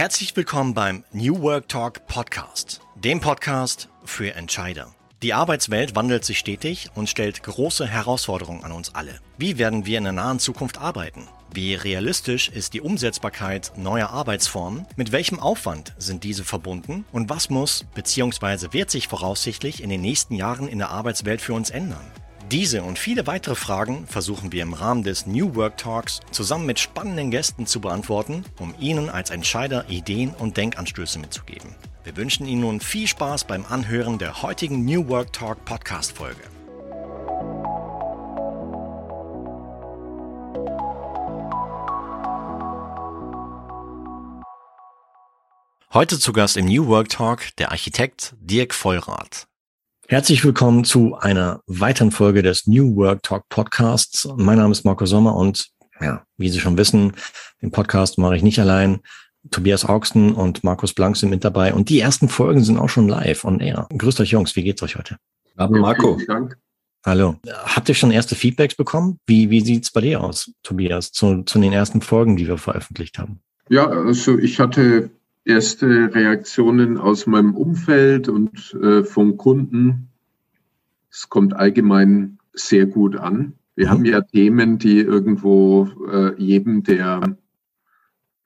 Herzlich willkommen beim New Work Talk Podcast, dem Podcast für Entscheider. Die Arbeitswelt wandelt sich stetig und stellt große Herausforderungen an uns alle. Wie werden wir in der nahen Zukunft arbeiten? Wie realistisch ist die Umsetzbarkeit neuer Arbeitsformen? Mit welchem Aufwand sind diese verbunden? Und was muss bzw. wird sich voraussichtlich in den nächsten Jahren in der Arbeitswelt für uns ändern? Diese und viele weitere Fragen versuchen wir im Rahmen des New Work Talks zusammen mit spannenden Gästen zu beantworten, um Ihnen als Entscheider Ideen und Denkanstöße mitzugeben. Wir wünschen Ihnen nun viel Spaß beim Anhören der heutigen New Work Talk Podcast Folge. Heute zu Gast im New Work Talk der Architekt Dirk Vollrath. Herzlich willkommen zu einer weiteren Folge des New Work Talk Podcasts. Mein Name ist Marco Sommer und ja, wie Sie schon wissen, den Podcast mache ich nicht allein. Tobias Augsten und Markus Blank sind mit dabei und die ersten Folgen sind auch schon live und air. Grüßt euch Jungs, wie geht's euch heute? Abend Marco. Vielen Dank. Hallo. Habt ihr schon erste Feedbacks bekommen? Wie, wie sieht's bei dir aus, Tobias, zu, zu den ersten Folgen, die wir veröffentlicht haben? Ja, also ich hatte erste Reaktionen aus meinem Umfeld und äh, vom Kunden. Es kommt allgemein sehr gut an. Wir mhm. haben ja Themen, die irgendwo äh, jedem, der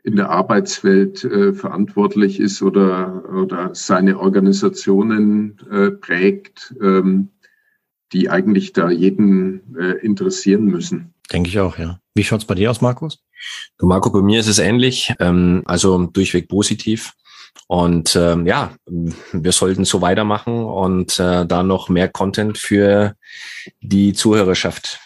in der Arbeitswelt äh, verantwortlich ist oder, oder seine Organisationen äh, prägt, ähm, die eigentlich da jeden äh, interessieren müssen. Denke ich auch, ja. Wie schaut's bei dir aus, Markus? Du, Marco, bei mir ist es ähnlich, ähm, also durchweg positiv. Und ähm, ja, wir sollten so weitermachen und äh, da noch mehr Content für die Zuhörerschaft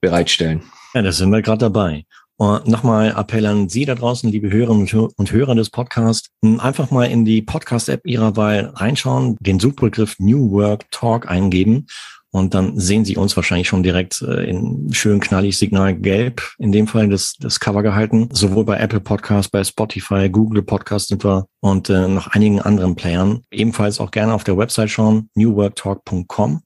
bereitstellen. Ja, da sind wir gerade dabei. Und nochmal Appell an Sie da draußen, liebe Hörerinnen und Hörer des Podcasts, einfach mal in die Podcast-App Ihrer Wahl reinschauen, den Suchbegriff New Work Talk eingeben und dann sehen Sie uns wahrscheinlich schon direkt äh, in schön knallig Signal gelb, in dem Fall das, das Cover gehalten. Sowohl bei Apple Podcast, bei Spotify, Google Podcast sind wir und äh, noch einigen anderen Playern. Ebenfalls auch gerne auf der Website schauen, newworktalk.com.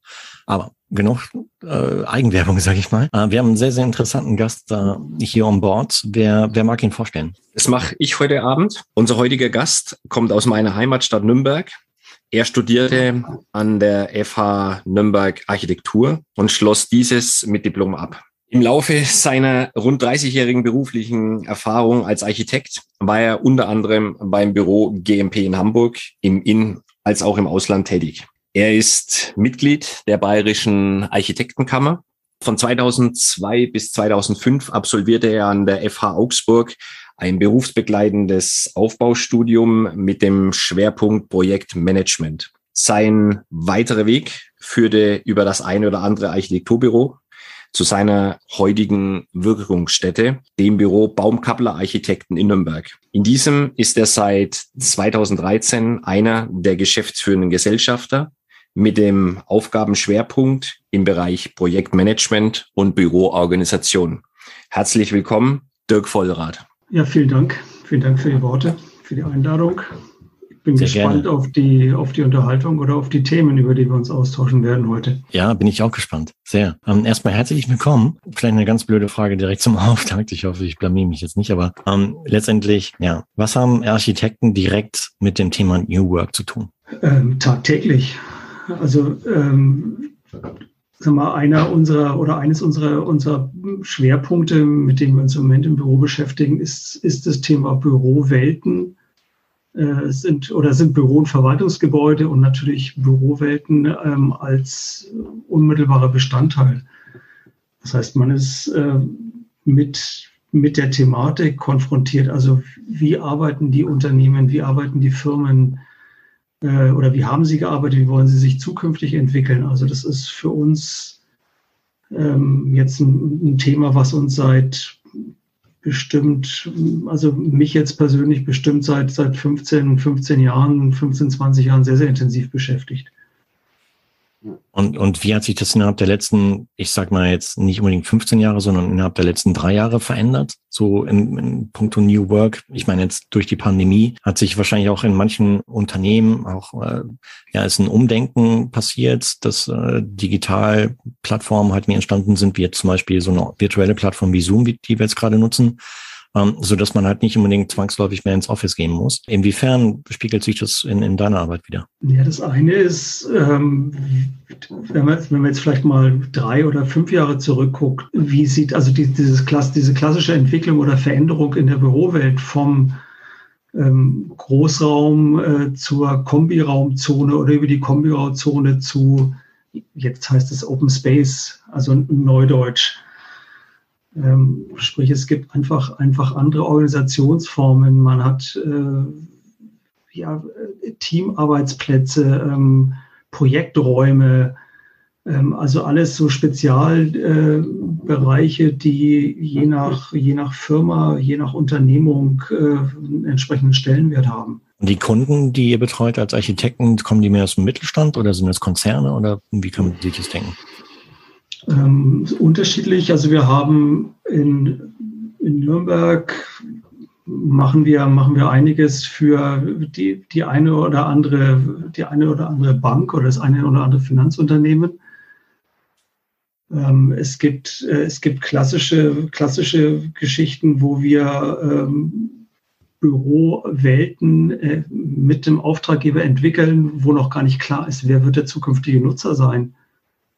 Aber genug äh, Eigenwerbung, sage ich mal. Äh, wir haben einen sehr, sehr interessanten Gast äh, hier on board. Wer, wer mag ihn vorstellen? Das mache ich heute Abend. Unser heutiger Gast kommt aus meiner Heimatstadt Nürnberg er studierte an der FH Nürnberg Architektur und schloss dieses mit Diplom ab. Im Laufe seiner rund 30-jährigen beruflichen Erfahrung als Architekt war er unter anderem beim Büro GMP in Hamburg im In- als auch im Ausland tätig. Er ist Mitglied der Bayerischen Architektenkammer. Von 2002 bis 2005 absolvierte er an der FH Augsburg ein berufsbegleitendes Aufbaustudium mit dem Schwerpunkt Projektmanagement. Sein weiterer Weg führte über das eine oder andere Architekturbüro zu seiner heutigen Wirkungsstätte, dem Büro Baumkappler Architekten in Nürnberg. In diesem ist er seit 2013 einer der geschäftsführenden Gesellschafter mit dem Aufgabenschwerpunkt im Bereich Projektmanagement und Büroorganisation. Herzlich willkommen, Dirk Vollrath. Ja, vielen Dank. Vielen Dank für die Worte, für die Einladung. Ich bin Sehr gespannt auf die, auf die Unterhaltung oder auf die Themen, über die wir uns austauschen werden heute. Ja, bin ich auch gespannt. Sehr. Ähm, erstmal herzlich willkommen. Vielleicht eine ganz blöde Frage direkt zum Auftakt. Ich hoffe, ich blamier mich jetzt nicht, aber ähm, letztendlich, ja, was haben Architekten direkt mit dem Thema New Work zu tun? Ähm, tagtäglich. Also ähm, sag mal, einer unserer oder eines unserer, unserer Schwerpunkte, mit dem wir uns im Moment im Büro beschäftigen, ist, ist das Thema Bürowelten. Äh, sind oder sind Büro- und Verwaltungsgebäude und natürlich Bürowelten ähm, als unmittelbarer Bestandteil. Das heißt, man ist äh, mit, mit der Thematik konfrontiert. Also wie arbeiten die Unternehmen, wie arbeiten die Firmen, äh, oder wie haben Sie gearbeitet, wie wollen Sie sich zukünftig entwickeln? Also das ist für uns ähm, jetzt ein, ein, Thema, was uns seit bestimmt, also mich jetzt persönlich bestimmt seit, seit 15, 15 Jahren, 15, 20 Jahren sehr, sehr intensiv beschäftigt. Und, und wie hat sich das innerhalb der letzten, ich sag mal jetzt nicht unbedingt 15 Jahre, sondern innerhalb der letzten drei Jahre verändert? So in, in puncto New Work. Ich meine, jetzt durch die Pandemie hat sich wahrscheinlich auch in manchen Unternehmen auch, äh, ja, ist ein Umdenken passiert, dass äh, Digitalplattformen halt mehr entstanden sind, wie jetzt zum Beispiel so eine virtuelle Plattform wie Zoom, die wir jetzt gerade nutzen. Ähm, so dass man halt nicht unbedingt zwangsläufig mehr ins Office gehen muss. Inwiefern spiegelt sich das in, in deiner Arbeit wieder? Ja, das eine ist, ähm, wenn, man, wenn man jetzt vielleicht mal drei oder fünf Jahre zurückguckt, wie sieht also die, dieses diese klassische Entwicklung oder Veränderung in der Bürowelt vom ähm, Großraum äh, zur Kombiraumzone oder über die Kombiraumzone zu, jetzt heißt es Open Space, also Neudeutsch. Ähm, sprich, es gibt einfach, einfach andere Organisationsformen. Man hat äh, ja, Teamarbeitsplätze, ähm, Projekträume, ähm, also alles so Spezialbereiche, äh, die je nach, je nach Firma, je nach Unternehmung äh, einen entsprechenden Stellenwert haben. Die Kunden, die ihr betreut als Architekten, kommen die mehr aus dem Mittelstand oder sind das Konzerne oder wie kann man sich das denken? Ähm, unterschiedlich. Also wir haben in, in Nürnberg machen wir, machen wir einiges für die, die eine oder andere, die eine oder andere Bank oder das eine oder andere Finanzunternehmen. Ähm, es gibt, äh, es gibt klassische, klassische Geschichten, wo wir ähm, Bürowelten äh, mit dem Auftraggeber entwickeln, wo noch gar nicht klar ist, wer wird der zukünftige Nutzer sein.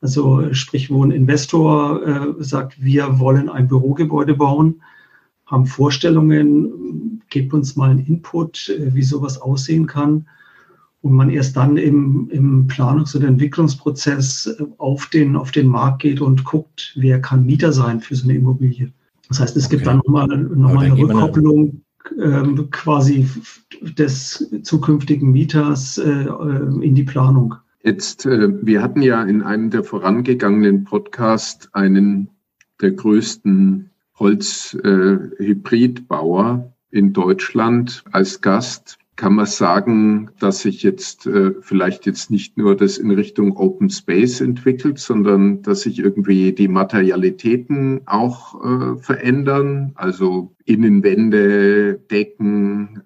Also sprich, wo ein Investor äh, sagt, wir wollen ein Bürogebäude bauen, haben Vorstellungen, gebt uns mal einen Input, äh, wie sowas aussehen kann. Und man erst dann im, im Planungs- und Entwicklungsprozess äh, auf den, auf den Markt geht und guckt, wer kann Mieter sein für so eine Immobilie. Das heißt, es okay. gibt dann nochmal noch mal eine Rückkopplung ähm, quasi des zukünftigen Mieters äh, äh, in die Planung. Jetzt, äh, wir hatten ja in einem der vorangegangenen Podcasts einen der größten Holzhybridbauer äh, in Deutschland als Gast. Kann man sagen, dass sich jetzt äh, vielleicht jetzt nicht nur das in Richtung Open Space entwickelt, sondern dass sich irgendwie die Materialitäten auch verändern, also Innenwände, Decken,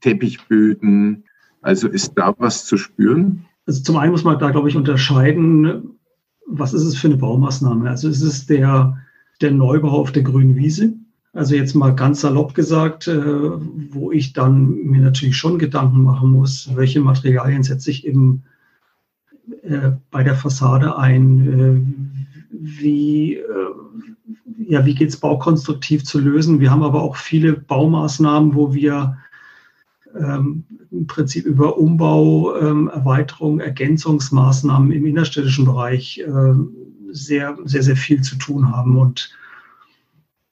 Teppichböden. Also ist da was zu spüren? Also zum einen muss man da, glaube ich, unterscheiden, was ist es für eine Baumaßnahme? Also ist es der, der Neubau auf der grünen Wiese? Also jetzt mal ganz salopp gesagt, äh, wo ich dann mir natürlich schon Gedanken machen muss, welche Materialien setze ich eben äh, bei der Fassade ein, äh, wie, ja, wie geht es baukonstruktiv zu lösen. Wir haben aber auch viele Baumaßnahmen, wo wir ähm, im Prinzip über Umbau, ähm, Erweiterung, Ergänzungsmaßnahmen im innerstädtischen Bereich äh, sehr, sehr, sehr viel zu tun haben. Und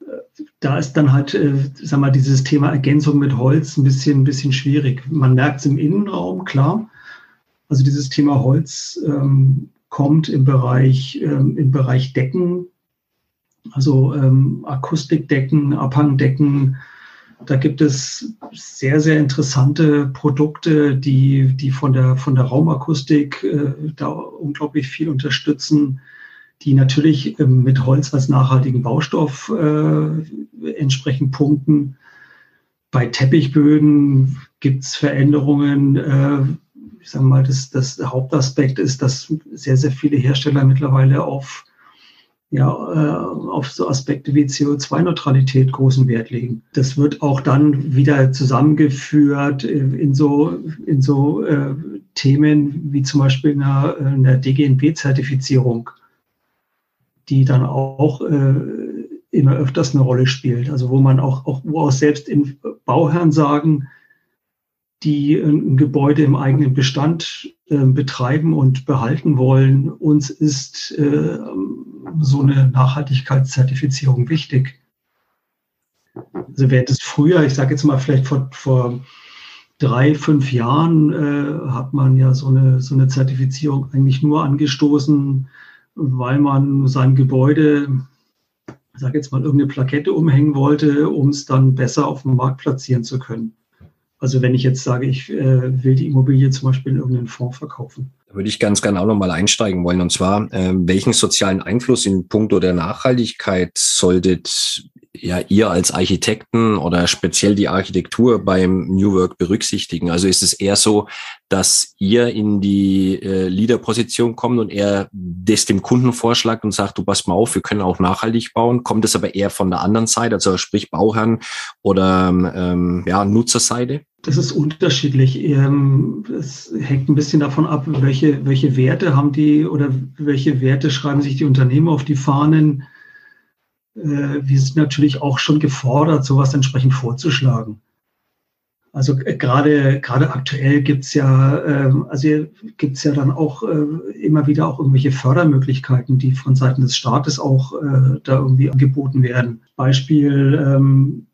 äh, da ist dann halt, äh, sag mal, dieses Thema Ergänzung mit Holz ein bisschen, ein bisschen schwierig. Man merkt es im Innenraum, klar. Also dieses Thema Holz ähm, kommt im Bereich, ähm, im Bereich Decken, also ähm, Akustikdecken, Abhangdecken, da gibt es sehr, sehr interessante Produkte, die, die von, der, von der Raumakustik äh, da unglaublich viel unterstützen, die natürlich äh, mit Holz als nachhaltigen Baustoff äh, entsprechend punkten. Bei Teppichböden gibt es Veränderungen. Äh, ich sage mal, das, das Hauptaspekt ist, dass sehr, sehr viele Hersteller mittlerweile auf ja, äh, auf so Aspekte wie CO2-Neutralität großen Wert legen. Das wird auch dann wieder zusammengeführt in so, in so äh, Themen wie zum Beispiel einer, einer DGNB-Zertifizierung, die dann auch äh, immer öfters eine Rolle spielt. Also wo man auch, auch wo auch selbst in Bauherren sagen, die ein Gebäude im eigenen Bestand äh, betreiben und behalten wollen. Uns ist äh, so eine Nachhaltigkeitszertifizierung wichtig. Also während es früher, ich sage jetzt mal vielleicht vor, vor drei, fünf Jahren, äh, hat man ja so eine, so eine Zertifizierung eigentlich nur angestoßen, weil man sein Gebäude, ich sage jetzt mal, irgendeine Plakette umhängen wollte, um es dann besser auf dem Markt platzieren zu können. Also wenn ich jetzt sage, ich äh, will die Immobilie zum Beispiel in irgendeinen Fonds verkaufen. Da würde ich ganz gerne auch nochmal einsteigen wollen. Und zwar, äh, welchen sozialen Einfluss in puncto der Nachhaltigkeit solltet ja ihr als Architekten oder speziell die Architektur beim New Work berücksichtigen? Also ist es eher so, dass ihr in die äh, Leader-Position kommt und er das dem Kunden vorschlägt und sagt, du pass mal auf, wir können auch nachhaltig bauen. Kommt es aber eher von der anderen Seite, also sprich Bauherrn oder ähm, ja, Nutzerseite? Das ist unterschiedlich. Ähm, es hängt ein bisschen davon ab, welche, welche Werte haben die oder welche Werte schreiben sich die Unternehmen auf die Fahnen wir sind natürlich auch schon gefordert, sowas entsprechend vorzuschlagen. Also äh, gerade gerade aktuell gibt's ja ähm, also gibt's ja dann auch äh, immer wieder auch irgendwelche Fördermöglichkeiten, die von Seiten des Staates auch da irgendwie angeboten werden. Beispiel ähm,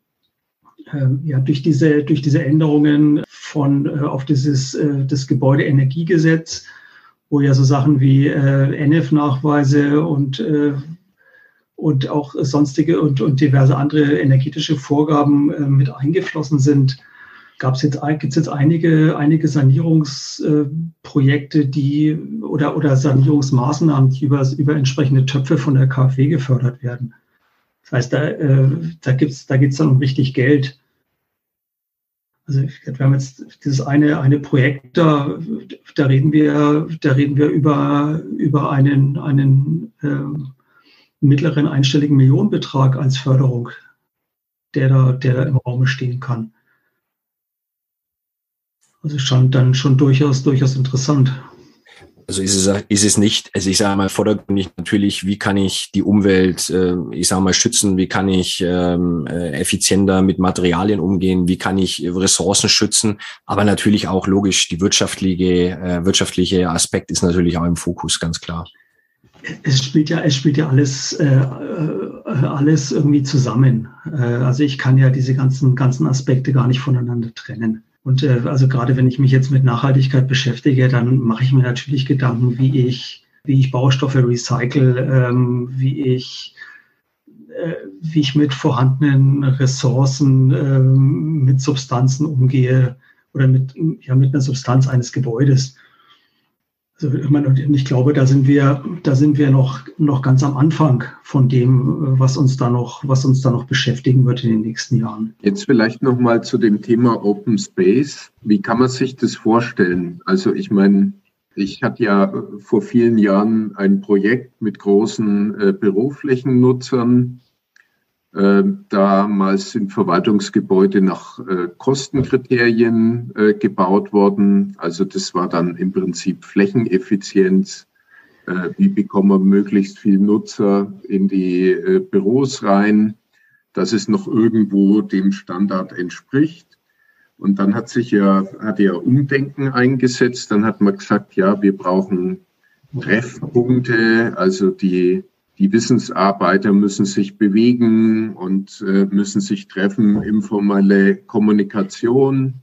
ja durch diese durch diese Änderungen von auf dieses das Gebäudeenergiegesetz, wo ja so Sachen wie NF-Nachweise und und auch sonstige und, und diverse andere energetische Vorgaben äh, mit eingeflossen sind, gab es jetzt, gibt es jetzt einige, einige Sanierungsprojekte, die oder, oder Sanierungsmaßnahmen, die über, über entsprechende Töpfe von der KfW gefördert werden. Das heißt, da, äh, da, gibt's, geht es dann um richtig Geld. Also wir haben jetzt dieses eine, eine Projekt, da, da reden wir, da reden wir über, über einen, einen ähm, mittleren einstelligen Millionenbetrag als Förderung, der da, der da im Raum stehen kann. Also schon dann schon durchaus, durchaus interessant. Also ist es, ist es nicht, also ich sage mal vordergründig natürlich, wie kann ich die Umwelt, äh, ich sage mal, schützen, wie kann ich ähm, äh, effizienter mit Materialien umgehen, wie kann ich Ressourcen schützen, aber natürlich auch logisch, die wirtschaftliche, äh, wirtschaftliche Aspekt ist natürlich auch im Fokus, ganz klar es spielt ja, es spielt ja alles, äh, äh, alles irgendwie zusammen. Äh, also ich kann ja diese ganzen, ganzen Aspekte gar nicht voneinander trennen. Und äh, also gerade wenn ich mich jetzt mit Nachhaltigkeit beschäftige, dann mache ich mir natürlich Gedanken, wie ich, wie ich Baustoffe recycle, ähm, wie ich äh, wie ich mit vorhandenen Ressourcen, ähm, mit Substanzen umgehe oder mit, ja, mit einer Substanz eines Gebäudes. Also ich glaube, da sind wir, da sind wir noch, noch ganz am Anfang von dem, was uns da noch, was uns da noch beschäftigen wird in den nächsten Jahren. Jetzt vielleicht noch mal zu dem Thema Open Space. Wie kann man sich das vorstellen? Also ich meine, ich hatte ja vor vielen Jahren ein Projekt mit großen äh, Büroflächennutzern äh, damals sind Verwaltungsgebäude nach äh, Kostenkriterien äh, gebaut worden. Also das war dann im Prinzip Flächeneffizienz. Äh, wie bekommen wir möglichst viel Nutzer in die äh, Büros rein, dass es noch irgendwo dem Standard entspricht. Und dann hat sich ja, hat ja Umdenken eingesetzt. Dann hat man gesagt, ja, wir brauchen Treffpunkte, also die die Wissensarbeiter müssen sich bewegen und äh, müssen sich treffen, informelle Kommunikation.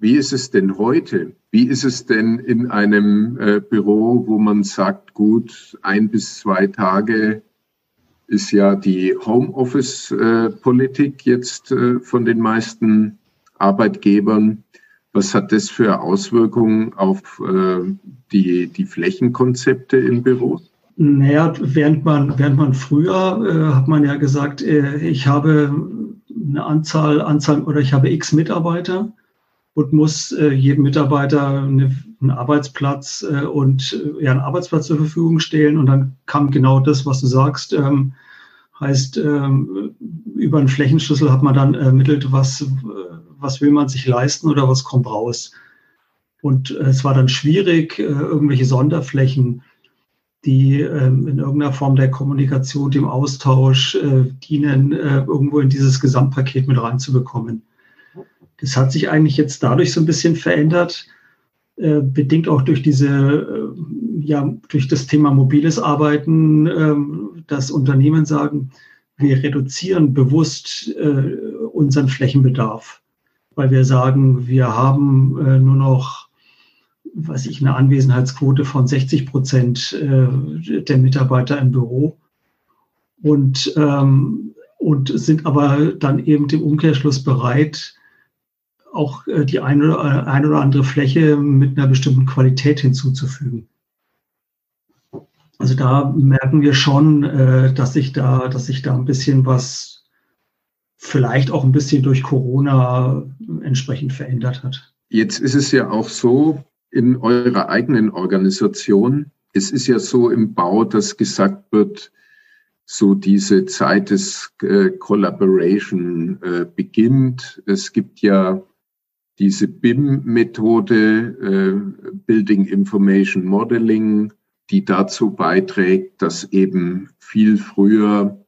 Wie ist es denn heute? Wie ist es denn in einem äh, Büro, wo man sagt, gut, ein bis zwei Tage ist ja die Homeoffice-Politik jetzt äh, von den meisten Arbeitgebern. Was hat das für Auswirkungen auf äh, die, die Flächenkonzepte in Büros? Naja, während man, während man früher äh, hat man ja gesagt, äh, ich habe eine Anzahl, Anzahl oder ich habe x Mitarbeiter und muss äh, jedem Mitarbeiter eine, einen Arbeitsplatz äh, und äh, ja, einen Arbeitsplatz zur Verfügung stellen. Und dann kam genau das, was du sagst. Ähm, heißt, ähm, über einen Flächenschlüssel hat man dann ermittelt, was, was will man sich leisten oder was kommt raus. Und äh, es war dann schwierig, äh, irgendwelche Sonderflächen die ähm, in irgendeiner Form der Kommunikation, dem Austausch äh, dienen, äh, irgendwo in dieses Gesamtpaket mit reinzubekommen. Das hat sich eigentlich jetzt dadurch so ein bisschen verändert, äh, bedingt auch durch diese, äh, ja, durch das Thema mobiles Arbeiten, ähm, dass Unternehmen sagen, wir reduzieren bewusst äh, unseren Flächenbedarf, weil wir sagen, wir haben äh, nur noch weiß ich, eine Anwesenheitsquote von 60 Prozent äh, der Mitarbeiter im Büro und, ähm, und sind aber dann eben im Umkehrschluss bereit, auch äh, die eine oder, eine oder andere Fläche mit einer bestimmten Qualität hinzuzufügen. Also da merken wir schon, äh, dass sich da, dass sich da ein bisschen was, vielleicht auch ein bisschen durch Corona entsprechend verändert hat. Jetzt ist es ja auch so in eurer eigenen Organisation. Es ist ja so im Bau, dass gesagt wird, so diese Zeit des äh, Collaboration äh, beginnt. Es gibt ja diese BIM-Methode, äh, Building Information Modeling, die dazu beiträgt, dass eben viel früher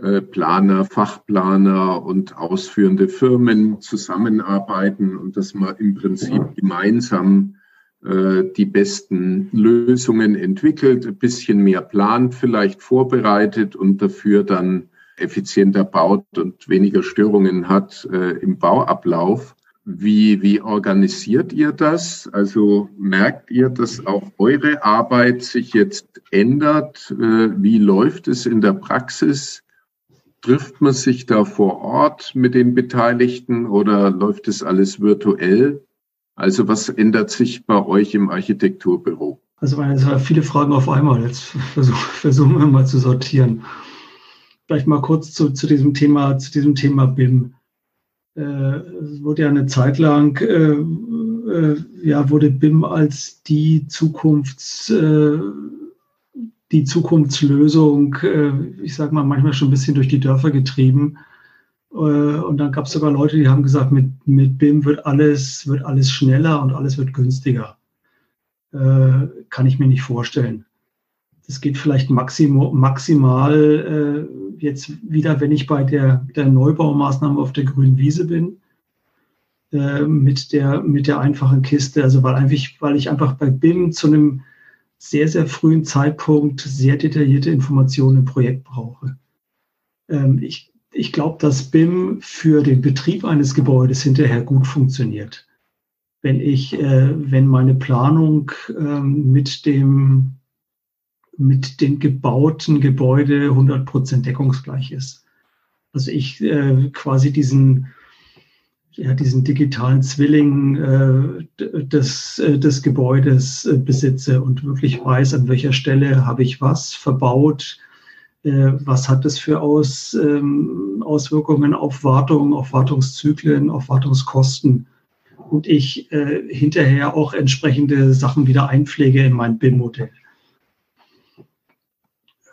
äh, Planer, Fachplaner und ausführende Firmen zusammenarbeiten und dass man im Prinzip gemeinsam äh, die besten Lösungen entwickelt, ein bisschen mehr plant, vielleicht vorbereitet und dafür dann effizienter baut und weniger Störungen hat äh, im Bauablauf. Wie, wie organisiert ihr das? Also merkt ihr, dass auch eure Arbeit sich jetzt ändert? Äh, wie läuft es in der Praxis? Trifft man sich da vor Ort mit den Beteiligten oder läuft es alles virtuell? Also was ändert sich bei euch im Architekturbüro? Also es waren viele Fragen auf einmal. Jetzt versuchen, versuchen wir mal zu sortieren. Vielleicht mal kurz zu, zu diesem Thema, zu diesem Thema BIM. Äh, es wurde ja eine Zeit lang, äh, äh, ja, wurde BIM als die Zukunfts, die Zukunftslösung, ich sage mal, manchmal schon ein bisschen durch die Dörfer getrieben. Äh, und dann gab es sogar Leute, die haben gesagt, mit, mit BIM wird alles, wird alles schneller und alles wird günstiger. kann ich mir nicht vorstellen. Das geht vielleicht maximal, maximal äh, jetzt wieder, wenn ich bei der, der Neubaumaßnahme auf der grünen Wiese bin, äh, mit, der, mit der einfachen Kiste. Also weil, einfach, weil ich einfach bei BIM zu einem sehr, sehr frühen Zeitpunkt sehr detaillierte Informationen im Projekt brauche. Ähm, ich ich glaube, dass BIM für den Betrieb eines Gebäudes hinterher gut funktioniert. Wenn ich, äh, wenn meine Planung ähm, mit dem mit dem gebauten Gebäude 100% deckungsgleich ist. Also ich äh, quasi diesen, ja, diesen digitalen Zwilling äh, des, äh, des Gebäudes äh, besitze und wirklich weiß, an welcher Stelle habe ich was verbaut, äh, was hat das für Aus, ähm, Auswirkungen auf Wartung, auf Wartungszyklen, auf Wartungskosten und ich äh, hinterher auch entsprechende Sachen wieder einpflege in mein BIM-Modell.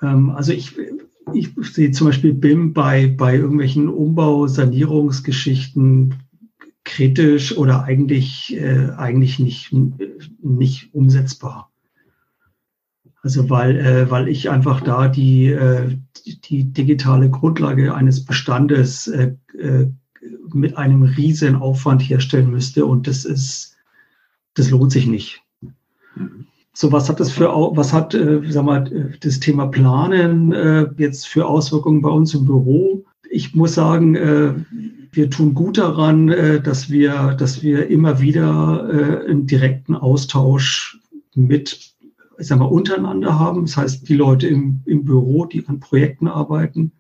Ähm, also ich, ich sehe zum Beispiel BIM bei, bei irgendwelchen Umbau-, Sanierungsgeschichten kritisch oder eigentlich, äh, eigentlich nicht, nicht umsetzbar. Also weil, äh, weil ich einfach da die, äh, die digitale Grundlage eines Bestandes äh, äh, mit einem riesen Aufwand herstellen müsste und das ist, das lohnt sich nicht. So, was hat das für, was hat, äh, sag mal, das Thema Planen äh, jetzt für Auswirkungen bei uns im Büro? Ich muss sagen, äh, wir tun gut daran, äh, dass wir, dass wir immer wieder äh, einen direkten Austausch mit, ich sag mal, untereinander haben. Das heißt, die Leute im, im Büro, die an Projekten arbeiten,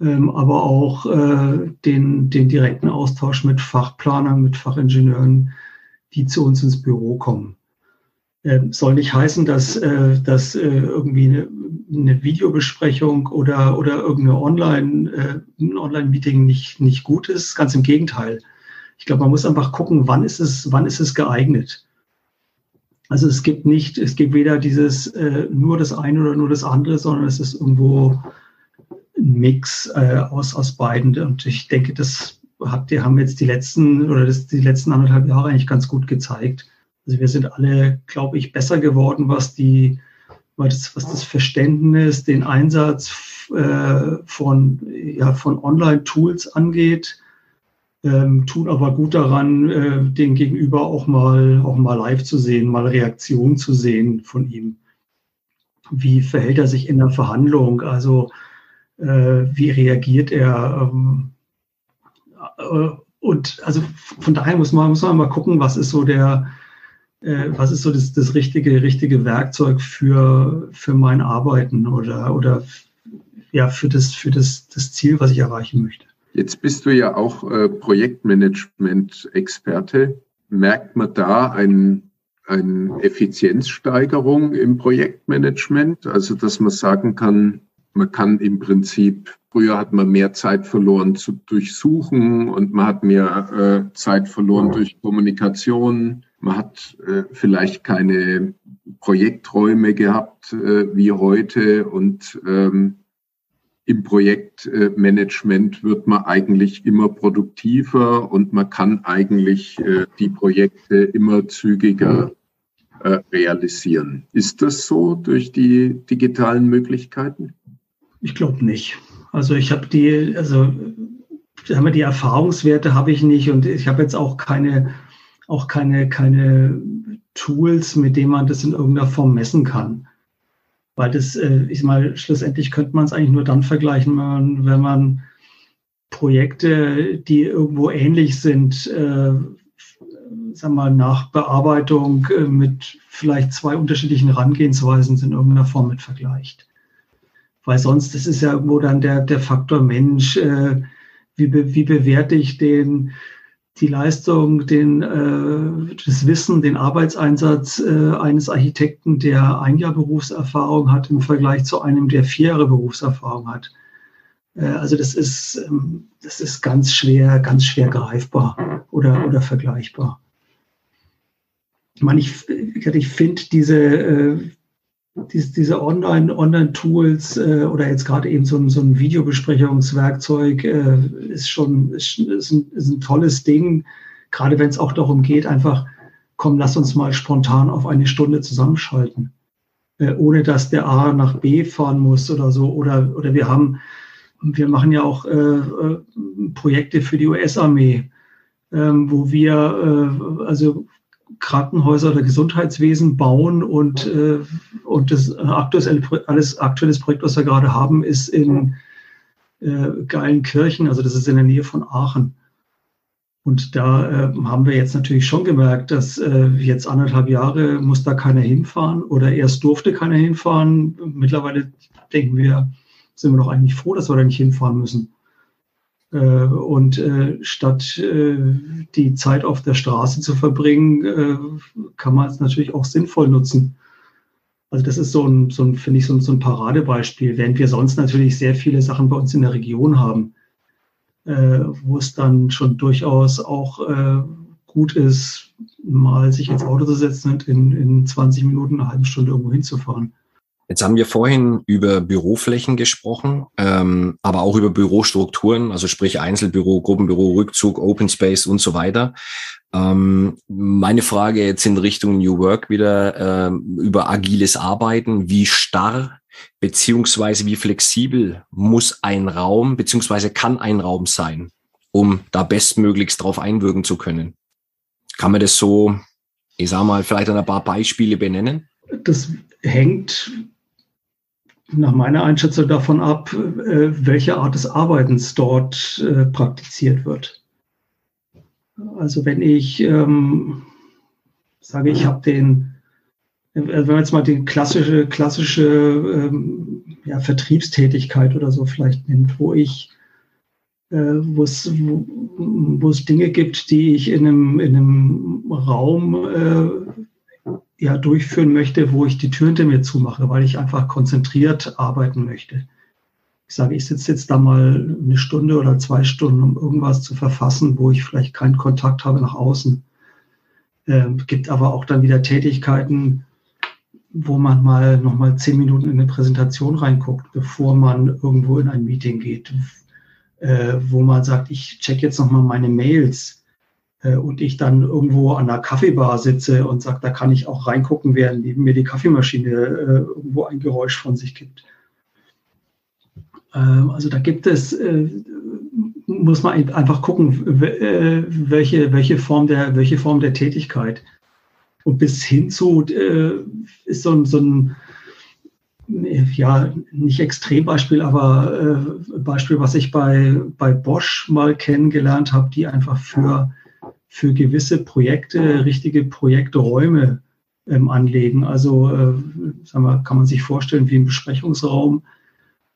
ähm, aber auch äh, den, den direkten Austausch mit Fachplanern, mit Fachingenieuren, die zu uns ins Büro kommen. Ähm, soll nicht heißen, dass, äh, dass äh, irgendwie eine, eine, Videobesprechung oder, oder irgendeine Online, äh, ein Online-Meeting nicht, nicht gut ist. Ganz im Gegenteil. Ich glaube, man muss einfach gucken, wann ist es, wann ist es geeignet. Also es gibt nicht, es gibt weder dieses äh, nur das eine oder nur das andere, sondern es ist irgendwo ein Mix äh, aus, aus beiden. Und ich denke, das habt ihr, haben jetzt die letzten oder das, die letzten anderthalb Jahre eigentlich ganz gut gezeigt also wir sind alle, glaube ich, besser geworden, was die, was das Verständnis, den Einsatz äh, von, ja, von Online-Tools angeht, ähm, tun aber gut daran, äh, den Gegenüber auch mal, auch mal live zu sehen, mal Reaktion zu sehen von ihm. Wie verhält er sich in der Verhandlung? Also äh, wie reagiert er? Ähm, äh, und also von daher muss man, muss man mal gucken, was ist so der, äh, was ist so das, das richtige, richtige Werkzeug für, für mein Arbeiten oder, oder ja, für, das, für das, das Ziel, was ich erreichen möchte. Jetzt bist du ja auch äh, Projektmanagement-Experte. Merkt man da ein, eine Effizienzsteigerung im Projektmanagement? Also, dass man sagen kann, Man kann im Prinzip, früher hat man mehr Zeit verloren zu durchsuchen und man hat mehr äh, Zeit verloren durch Kommunikation. Man hat äh, vielleicht keine Projekträume gehabt äh, wie heute und ähm, im Projektmanagement wird man eigentlich immer produktiver und man kann eigentlich äh, die Projekte immer zügiger äh, realisieren. Ist das so durch die digitalen Möglichkeiten? Ich glaube nicht. Also ich habe die, also haben wir die Erfahrungswerte habe ich nicht und ich habe jetzt auch keine, auch keine, keine Tools, mit denen man das in irgendeiner Form messen kann. Weil das, äh, ich mal, schlussendlich könnte man es eigentlich nur dann vergleichen, wenn man, wenn man Projekte, die irgendwo ähnlich sind, äh, wir mal, nach Bearbeitung äh, mit vielleicht zwei unterschiedlichen Herangehensweisen in irgendeiner Form mit vergleicht. Weil sonst, das ist ja irgendwo dann der, der Faktor Mensch, äh, wie, be, wie bewerte ich den, die Leistung, den, äh, das Wissen, den Arbeitseinsatz äh, eines Architekten, der ein Jahr Berufserfahrung hat, im Vergleich zu einem, der vier Jahre Berufserfahrung hat. Äh, also das ist, ähm, das ist ganz schwer, ganz schwer greifbar oder, oder vergleichbar. Ich meine, ich, ich finde diese, äh, diese, diese Online-Tools Online äh, oder jetzt gerade eben so ein, so ein Videobesprechungswerkzeug äh, ist schon ist, ist, ein, ist ein tolles Ding, gerade wenn es auch darum geht, einfach, komm, lass uns mal spontan auf eine Stunde zusammenschalten, äh, ohne dass der A nach B fahren muss oder so. Oder, oder wir haben, wir machen ja auch äh, äh Projekte für die US-Armee, ähm, wo wir, äh, also Krankenhäuser oder Gesundheitswesen bauen und, äh, und das aktuelle, alles aktuelles Projekt, was wir gerade haben, ist in äh, Geilenkirchen, also das ist in der Nähe von Aachen. Und da äh, haben wir jetzt natürlich schon gemerkt, dass äh, jetzt anderthalb Jahre muss da keiner hinfahren oder erst durfte keiner hinfahren. Mittlerweile denken wir, sind wir doch eigentlich froh, dass wir da nicht hinfahren müssen. Äh, und äh, statt äh, die Zeit auf der Straße zu verbringen, kann man es natürlich auch sinnvoll nutzen. Also das ist so ein, so ein finde ich, so ein, so ein Paradebeispiel, während wir sonst natürlich sehr viele Sachen bei uns in der Region haben, wo es dann schon durchaus auch gut ist, mal sich ins Auto zu setzen und in, in 20 Minuten, eine halbe Stunde irgendwo hinzufahren. Jetzt haben wir vorhin über Büroflächen gesprochen, ähm, aber auch über Bürostrukturen, also sprich Einzelbüro, Gruppenbüro, Rückzug, Open Space und so weiter. Ähm, meine Frage jetzt in Richtung New Work wieder ähm, über agiles Arbeiten. Wie starr beziehungsweise wie flexibel muss ein Raum beziehungsweise kann ein Raum sein, um da bestmöglichst drauf einwirken zu können? Kann man das so, ich sag mal, vielleicht ein paar Beispiele benennen? Das hängt nach meiner Einschätzung davon ab, äh, welche Art des Arbeitens dort äh, praktiziert wird. Also wenn ich ähm, sage, ich habe den, äh, wenn man jetzt mal die klassische, klassische ähm, ja, Vertriebstätigkeit oder so vielleicht nimmt, wo ich äh, wo, es, wo es Dinge gibt, die ich in einem, in einem Raum äh, ja, durchführen möchte, wo ich die Tür hinter mir zumache, weil ich einfach konzentriert arbeiten möchte. Ich sage, ich sitze jetzt da mal eine Stunde oder zwei Stunden, um irgendwas zu verfassen, wo ich vielleicht keinen Kontakt habe nach außen. Ähm, gibt aber auch dann wieder Tätigkeiten, wo man mal noch mal zehn Minuten in eine Präsentation reinguckt, bevor man irgendwo in ein Meeting geht, äh, wo man sagt, ich check jetzt noch mal meine Mails und ich dann irgendwo an einer Kaffeebar sitze und sage, da kann ich auch reingucken, während neben mir die Kaffeemaschine äh, irgendwo ein Geräusch von sich gibt. Ähm, also da gibt es, äh, muss man einfach gucken, welche, welche, Form der, welche Form der Tätigkeit. Und bis hin zu ist so ein, so ein ja, nicht Extrembeispiel, aber äh, Beispiel, was ich bei, bei Bosch mal kennengelernt habe, die einfach für für gewisse Projekte richtige Projekträume ähm, anlegen. Also äh, sagen wir, kann man sich vorstellen wie ein Besprechungsraum,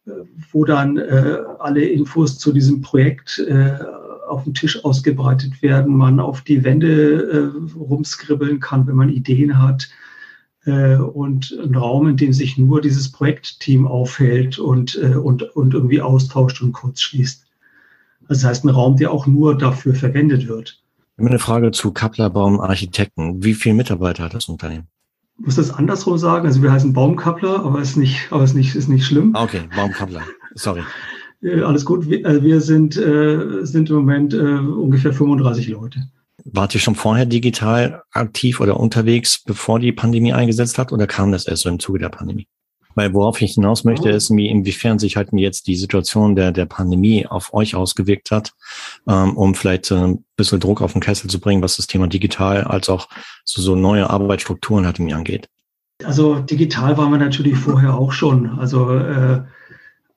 äh, wo dann äh, alle Infos zu diesem Projekt äh, auf dem Tisch ausgebreitet werden, man auf die Wände äh, rumskribbeln kann, wenn man Ideen hat. äh, und ein Raum, in dem sich nur dieses Projektteam aufhält und, äh, und, und irgendwie austauscht und kurz schließt. Also das heißt, ein Raum, der auch nur dafür verwendet wird. Ich habe eine Frage zu Kapplerbaum Architekten. Wie viele Mitarbeiter hat das Unternehmen? Ich muss das andersrum sagen. Also wir heißen Baumkappler, aber ist nicht, aber ist nicht, ist nicht schlimm. Ah, okay, Baumkappler. Sorry. Äh, alles gut. Wir, äh, wir sind, äh, sind im Moment äh, ungefähr 35 Leute. Wart ihr schon vorher digital aktiv oder unterwegs, bevor die Pandemie eingesetzt hat, oder kam das erst so im Zuge der Pandemie? Weil worauf ich hinaus möchte, oh. ist, inwiefern sich halt jetzt die Situation der, der Pandemie auf euch ausgewirkt hat, ähm, um vielleicht äh, ein bisschen Druck auf den Kessel zu bringen, was das Thema digital als auch so, so neue Arbeitsstrukturen halt mir angeht. Also digital waren wir natürlich vorher auch schon. Also äh,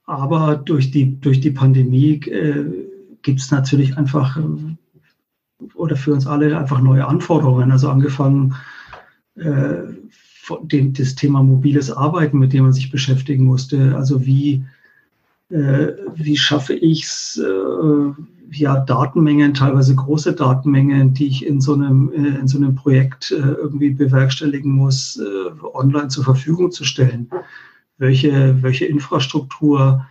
aber durch die, durch die Pandemie äh, gibt es natürlich einfach äh, oder für uns alle einfach neue Anforderungen. Also angefangen äh, dem, das Thema mobiles Arbeiten, mit dem man sich beschäftigen musste. Also wie, äh, wie schaffe ich es, äh, ja, Datenmengen, teilweise große Datenmengen, die ich in so einem, äh, in so einem Projekt äh, irgendwie bewerkstelligen muss, äh, online zur Verfügung zu stellen. Welche, welche Infrastruktur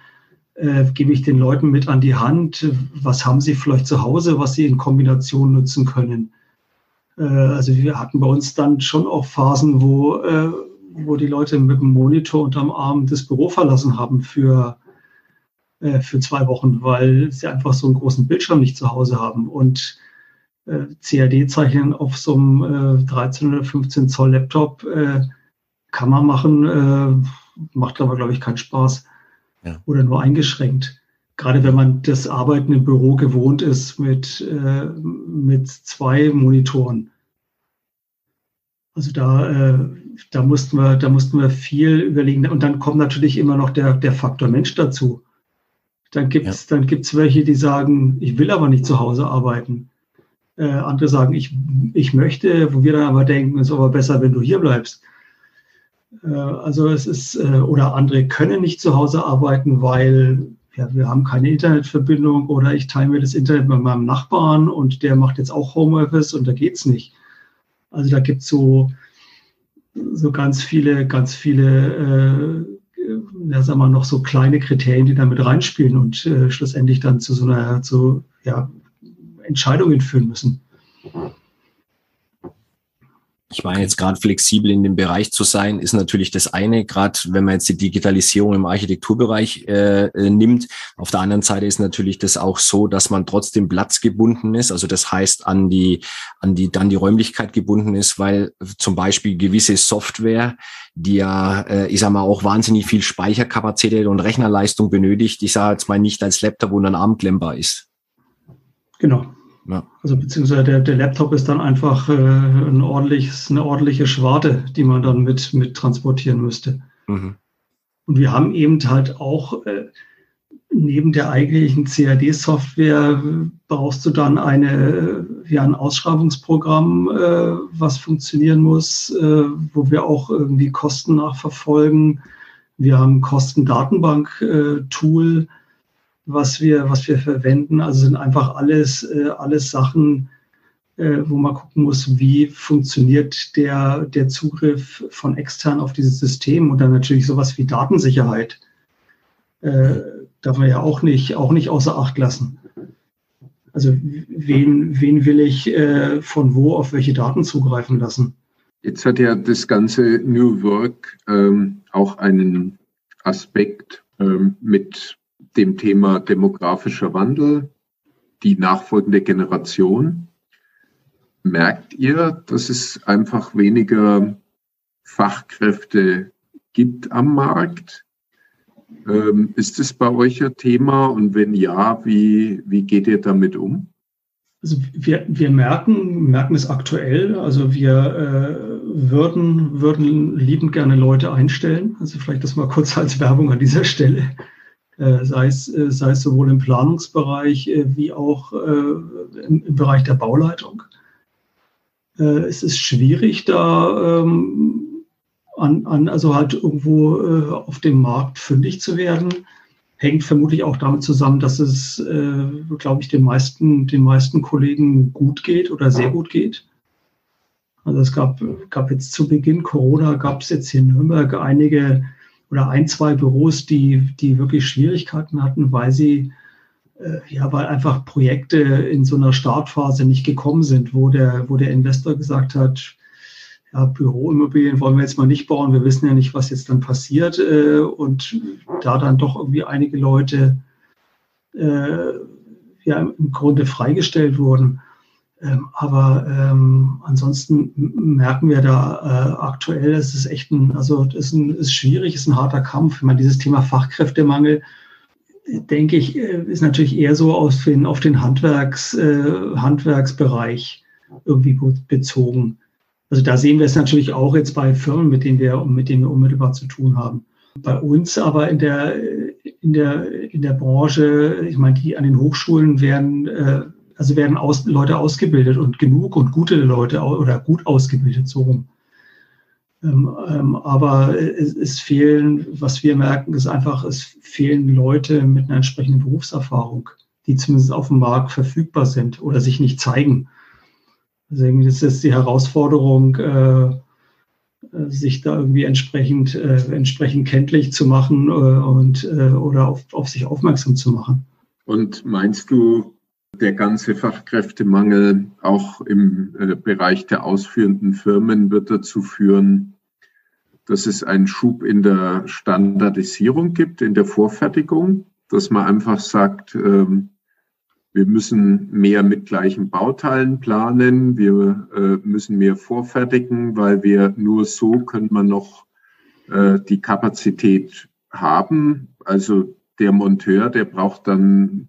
äh, gebe ich den Leuten mit an die Hand? Was haben sie vielleicht zu Hause, was sie in Kombination nutzen können? Äh, also wir hatten bei uns dann schon auch Phasen, wo, äh, wo die Leute mit dem Monitor unterm Arm das Büro verlassen haben für, äh, für zwei Wochen, weil sie einfach so einen großen Bildschirm nicht zu Hause haben. Und CAD-Zeichnen auf so einem 13 oder 15 Zoll Laptop kann man machen, macht aber, glaube ich, keinen Spaß ja. oder nur eingeschränkt. Gerade wenn man das Arbeiten im Büro gewohnt ist mit, äh, mit zwei Monitoren. Also da, äh, da, mussten wir, da mussten wir viel überlegen. Und dann kommt natürlich immer noch der, der Faktor Mensch dazu. Dann gibt es ja. welche, die sagen, ich will aber nicht zu Hause arbeiten. Äh, andere sagen, ich, ich möchte, wo wir dann aber denken, es ist aber besser, wenn du hier bleibst. Äh, also es ist, äh, oder andere können nicht zu Hause arbeiten, weil ja, wir haben keine Internetverbindung oder ich teile mir das Internet mit meinem Nachbarn und der macht jetzt auch Homeoffice und da geht es nicht. Also da gibt es so, so ganz viele, ganz viele, äh, ja, sagen wir noch so kleine Kriterien, die da mit reinspielen und äh, schlussendlich dann zu so einer, zu, ja, Entscheidungen führen müssen ich meine jetzt gerade flexibel in dem Bereich zu sein, ist natürlich das eine, gerade wenn man jetzt die Digitalisierung im Architekturbereich äh, äh, nimmt. Auf der anderen Seite ist natürlich das auch so, dass man trotzdem platzgebunden ist. Also das heißt an die, an die, dann die Räumlichkeit gebunden ist, weil zum Beispiel gewisse Software, die ja, äh, ich sag mal, auch wahnsinnig viel Speicherkapazität und Rechnerleistung benötigt, ich sage jetzt mal nicht als Laptop und ein Arm ist. Genau. Ja. Also beziehungsweise der, der Laptop ist dann einfach äh, ein ordentliches, eine ordentliche Schwarte, die man dann mit, mit transportieren müsste. Mhm. Und wir haben eben halt auch äh, neben der eigentlichen CAD-Software brauchst du dann eine, ja, ein Ausschreibungsprogramm, äh, was funktionieren muss, äh, wo wir auch irgendwie Kosten nachverfolgen. Wir haben Kostendatenbank-Tool, äh, was wir, was wir verwenden. Also sind einfach alles, äh, alles Sachen, äh, wo man gucken muss, wie funktioniert der, der Zugriff von extern auf dieses System und dann natürlich sowas wie Datensicherheit. Äh, darf man ja auch nicht, auch nicht außer Acht lassen. Also wen, wen will ich äh, von wo auf welche Daten zugreifen lassen? Jetzt hat ja das ganze New Work ähm, auch einen Aspekt ähm, mit dem Thema demografischer Wandel, die nachfolgende Generation. Merkt ihr, dass es einfach weniger Fachkräfte gibt am Markt? Ähm, ist es bei euch ein Thema und wenn ja, wie, wie geht ihr damit um? Also wir, wir merken, merken es aktuell. Also wir äh, würden, würden liebend gerne Leute einstellen. Also vielleicht das mal kurz als Werbung an dieser Stelle. Äh, sei es, äh, sei es sowohl im Planungsbereich äh, wie auch im, Bereich der Bauleitung. Es ist schwierig, da ähm, an, an, also halt irgendwo auf dem Markt fündig zu werden. Hängt vermutlich auch damit zusammen, dass es, glaube ich, den meisten, den meisten Kollegen gut geht oder sehr gut geht. Also es gab, gab jetzt zu Beginn Corona, gab es jetzt hier in Nürnberg einige oder ein, zwei Büros, die, die wirklich Schwierigkeiten hatten, weil sie, äh, ja, weil einfach Projekte in so einer Startphase nicht gekommen sind, wo der, wo der Investor gesagt hat, ja, Büroimmobilien wollen wir jetzt mal nicht bauen, wir wissen ja nicht, was jetzt dann passiert. Äh, und da dann doch irgendwie einige Leute äh, ja im Grunde freigestellt wurden. Ähm, aber ähm, ansonsten merken wir da äh, aktuell, es ist echt ein, also es ist, ein, ist schwierig, es ist ein harter Kampf. Ich meine, dieses Thema Fachkräftemangel, denke ich, äh, ist natürlich eher so aus den, auf den Handwerks, äh, Handwerksbereich irgendwie bezogen. Also da sehen wir es natürlich auch jetzt bei Firmen, mit denen wir, mit denen wir unmittelbar zu tun haben. Bei uns aber in der, in der, in der Branche, ich meine, die an den Hochschulen werden, äh, also werden aus, Leute ausgebildet und genug und gute Leute oder gut ausgebildet, so rum. Ähm, ähm, aber es, es, fehlen, was wir merken, ist einfach, es fehlen Leute mit einer entsprechenden Berufserfahrung, die zumindest auf dem Markt verfügbar sind oder sich nicht zeigen. Deswegen ist es die Herausforderung, äh, sich da irgendwie entsprechend, äh, entsprechend kenntlich zu machen äh, und äh, oder auf, auf sich aufmerksam zu machen. Und meinst du, der ganze Fachkräftemangel auch im äh, Bereich der ausführenden Firmen wird dazu führen, dass es einen Schub in der Standardisierung gibt, in der Vorfertigung, dass man einfach sagt, ähm, wir müssen mehr mit gleichen Bauteilen planen. Wir äh, müssen mehr vorfertigen, weil wir nur so können wir noch äh, die Kapazität haben. Also der Monteur, der braucht dann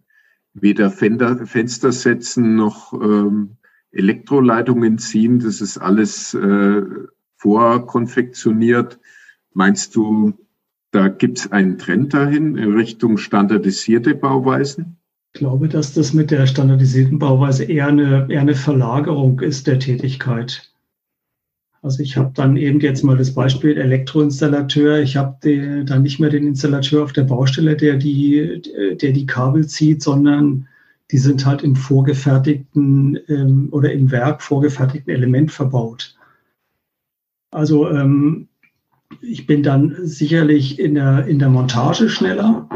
weder Fender, Fenster setzen noch ähm, Elektroleitungen ziehen. Das ist alles äh, vorkonfektioniert. Meinst du, da gibt es einen Trend dahin in Richtung standardisierte Bauweisen? Ich glaube, dass das mit der standardisierten Bauweise eher eine, eher eine Verlagerung ist der Tätigkeit. Also ich habe dann eben jetzt mal das Beispiel Elektroinstallateur. Ich habe dann nicht mehr den Installateur auf der Baustelle, der die, der die Kabel zieht, sondern die sind halt im vorgefertigten ähm, oder im Werk vorgefertigten Element verbaut. Also ähm, ich bin dann sicherlich in der, in der Montage schneller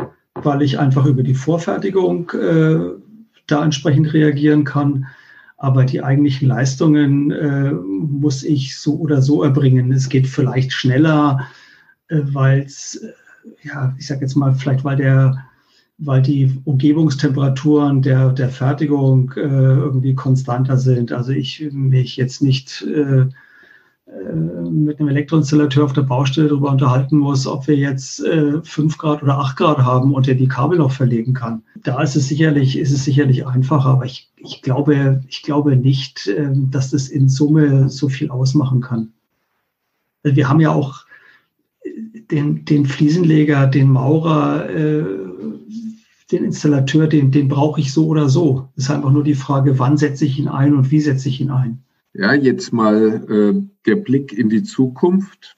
weil ich einfach über die Vorfertigung äh, da entsprechend reagieren kann. Aber die eigentlichen Leistungen äh, muss ich so oder so erbringen. Es geht vielleicht schneller, äh, weil es, äh, ja, ich sage jetzt mal, vielleicht weil der, weil die Umgebungstemperaturen der, der Fertigung äh, irgendwie konstanter sind. Also ich mich jetzt nicht äh, mit einem Elektroinstallateur auf der Baustelle darüber unterhalten muss, ob wir jetzt äh, 5 Grad oder 8 Grad haben und der die Kabel noch verlegen kann. Da ist es sicherlich, ist es sicherlich einfacher, aber ich, ich glaube, ich glaube nicht, äh, dass das in Summe so viel ausmachen kann. Wir haben ja auch den, den Fliesenleger, den Maurer, äh, den Installateur, den, den brauche ich so oder so. Es ist einfach nur die Frage, wann setze ich ihn ein und wie setze ich ihn ein. Ja, jetzt mal äh, der Blick in die Zukunft.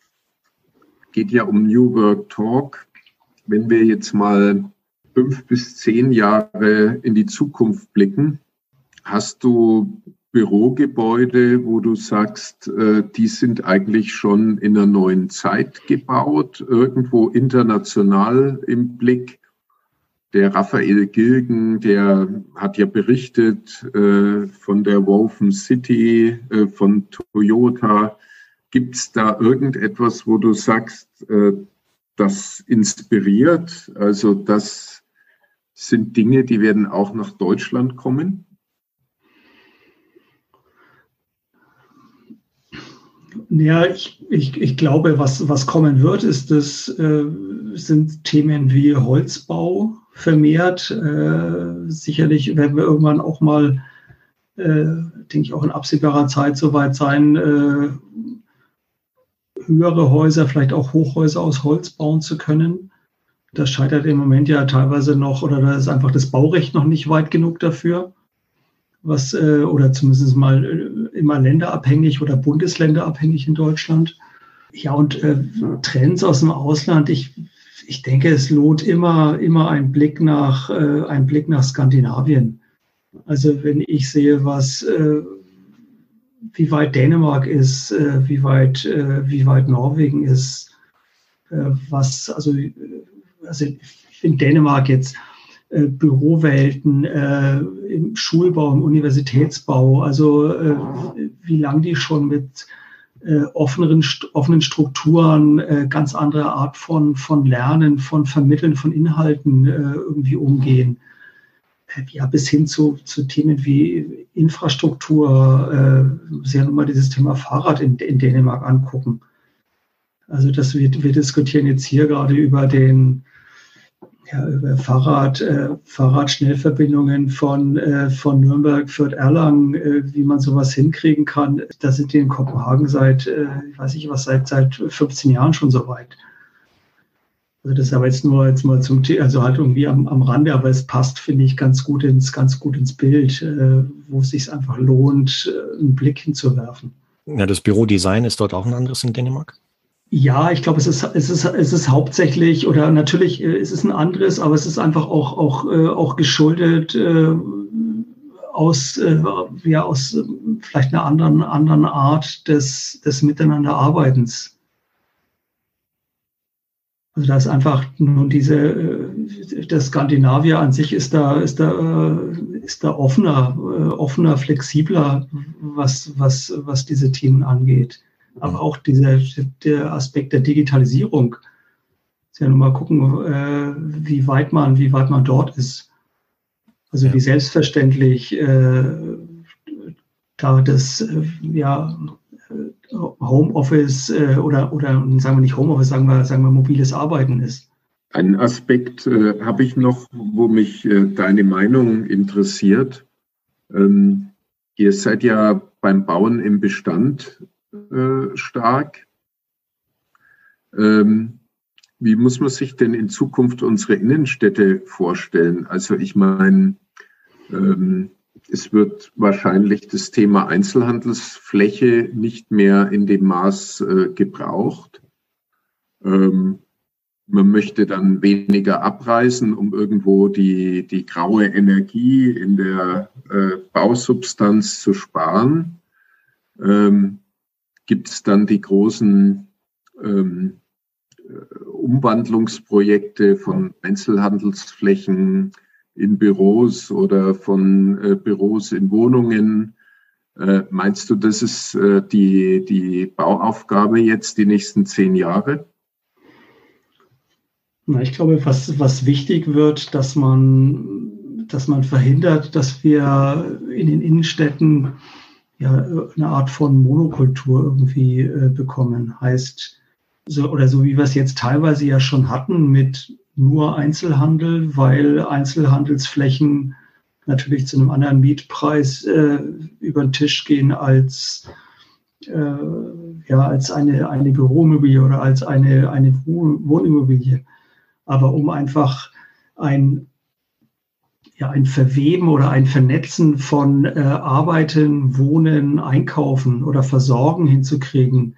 Geht ja um New Work Talk. Wenn wir jetzt mal fünf bis zehn Jahre in die Zukunft blicken, hast du Bürogebäude, wo du sagst, äh, die sind eigentlich schon in einer neuen Zeit gebaut, irgendwo international im Blick? Der Raphael Gilgen, der hat ja berichtet äh, von der Woven City, äh, von Toyota. Gibt es da irgendetwas, wo du sagst, äh, das inspiriert? Also das sind Dinge, die werden auch nach Deutschland kommen? Ja, ich, ich, ich glaube, was, was kommen wird, ist das, äh, sind Themen wie Holzbau, vermehrt. Äh, sicherlich werden wir irgendwann auch mal, äh, denke ich, auch in absehbarer Zeit soweit sein, äh, höhere Häuser, vielleicht auch Hochhäuser aus Holz bauen zu können. Das scheitert im Moment ja teilweise noch, oder da ist einfach das Baurecht noch nicht weit genug dafür. Was, äh, oder zumindest mal immer länderabhängig oder bundesländerabhängig in Deutschland. Ja, und äh, Trends aus dem Ausland, ich ich denke, es lohnt immer, immer ein Blick nach, äh, ein Blick nach Skandinavien. Also wenn ich sehe, was, äh, wie weit Dänemark ist, äh, wie, weit, äh, wie weit Norwegen ist, äh, was, also, also in Dänemark jetzt äh, Bürowelten, äh, im Schulbau, im Universitätsbau, also äh, wie lange die schon mit äh, offeneren, offenen Strukturen, äh, ganz andere Art von, von Lernen, von Vermitteln von Inhalten irgendwie umgehen. Ja, bis hin zu, zu Themen wie Infrastruktur, äh, Sie haben immer dieses Thema Fahrrad in, in Dänemark angucken. Also das wird, wir diskutieren jetzt hier gerade über den ja, über Fahrrad, äh, Fahrradschnellverbindungen von, äh, von Nürnberg, Fürth, Erlangen, äh, wie man sowas hinkriegen kann. Da sind die in Kopenhagen seit, äh, ich weiß nicht was, seit, seit 15 Jahren schon so weit. Also das ist aber jetzt nur jetzt mal zum Thema, also halt irgendwie am, am Rande, aber es passt, finde ich, ganz gut ins, ganz gut ins Bild, äh, wo es sich einfach lohnt, äh, einen Blick hinzuwerfen. Ja, das Bürodesign ist dort auch ein anderes in Dänemark? Ja, ich glaube, es ist, es, ist, es ist hauptsächlich oder natürlich äh, es ist ein anderes, aber es ist einfach auch, auch, äh, auch geschuldet äh, aus, äh, ja, aus äh, vielleicht einer anderen, anderen Art des, des Miteinanderarbeitens. Also da ist einfach nun diese, der Skandinavier an sich ist da, ist da, ist da offener, offener, flexibler, was, was, was diese Themen angeht aber auch dieser der Aspekt der Digitalisierung. Ja, nur mal gucken, äh, wie weit man, wie weit man dort ist. Also ja. wie selbstverständlich äh, da das äh, ja Homeoffice äh, oder oder sagen wir nicht Homeoffice, sagen wir sagen wir mobiles Arbeiten ist. Einen Aspekt äh, habe ich noch, wo mich äh, deine Meinung interessiert. Ähm, ihr seid ja beim Bauen im Bestand äh, stark. Ähm, wie muss man sich denn in Zukunft unsere Innenstädte vorstellen? Also ich meine, ähm, es wird wahrscheinlich das Thema Einzelhandelsfläche nicht mehr in dem Maß äh, gebraucht. Ähm, man möchte dann weniger abreißen, um irgendwo die, die graue Energie in der äh, Bausubstanz zu sparen. Ähm, gibt es dann die großen ähm, äh, Umwandlungsprojekte von Einzelhandelsflächen in Büros oder von äh, Büros in Wohnungen. Äh, meinst du, das ist äh, die, die Bauaufgabe jetzt die nächsten zehn Jahre? Na, ich glaube, was, was wichtig wird, dass man, dass man verhindert, dass wir in den Innenstädten ja, eine Art von Monokultur irgendwie äh, bekommen. Heißt, so, oder so wie wir es jetzt teilweise ja schon hatten mit nur Einzelhandel, weil Einzelhandelsflächen natürlich zu einem anderen Mietpreis äh, über den Tisch gehen als, äh, ja, als eine, eine Büroimmobilie oder als eine, eine Wohnimmobilie. Aber um einfach ein ja, ein Verweben oder ein Vernetzen von äh, Arbeiten, Wohnen, Einkaufen oder Versorgen hinzukriegen,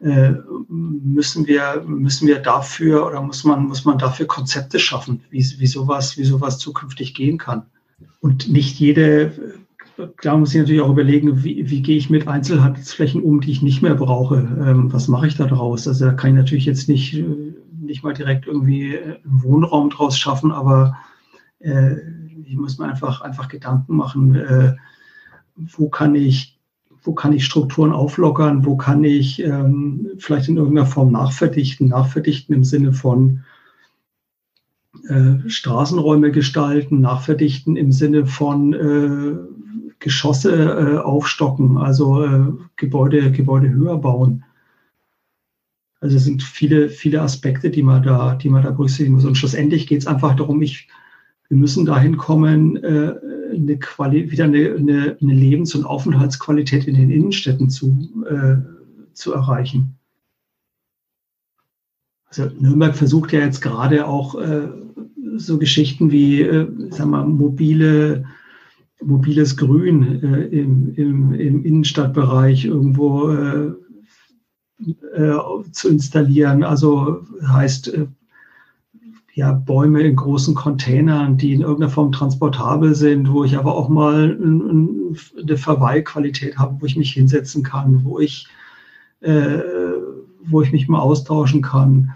äh, müssen wir, müssen wir dafür oder muss man, muss man dafür Konzepte schaffen, wie, wie, sowas, wie sowas zukünftig gehen kann. Und nicht jede, da muss ich natürlich auch überlegen, wie, wie gehe ich mit Einzelhandelsflächen um, die ich nicht mehr brauche? Ähm, was mache ich da draus? Also da kann ich natürlich jetzt nicht, nicht mal direkt irgendwie einen Wohnraum draus schaffen, aber äh, ich muss mir einfach, einfach Gedanken machen, äh, wo kann ich, wo kann ich Strukturen auflockern, wo kann ich ähm, vielleicht in irgendeiner Form nachverdichten, nachverdichten im Sinne von äh, Straßenräume gestalten, nachverdichten im Sinne von äh, Geschosse äh, aufstocken, also äh, Gebäude, Gebäude höher bauen. Also es sind viele, viele Aspekte, die man da, die man da berücksichtigen muss. Und schlussendlich geht es einfach darum, ich, wir müssen dahin kommen, äh, eine Quali wieder eine, eine, eine, Lebens- und Aufenthaltsqualität in den Innenstädten zu, äh, zu erreichen. Also Nürnberg versucht ja jetzt gerade auch äh, so Geschichten wie, äh, sagen wir, mobile, mobiles Grün äh, im, im, im, Innenstadtbereich irgendwo äh, äh, zu installieren. Also heißt ja, Bäume in großen Containern, die in irgendeiner Form transportabel sind, wo ich aber auch mal eine Verweilqualität habe, wo ich mich hinsetzen kann, wo ich, äh, wo ich mich mal austauschen kann,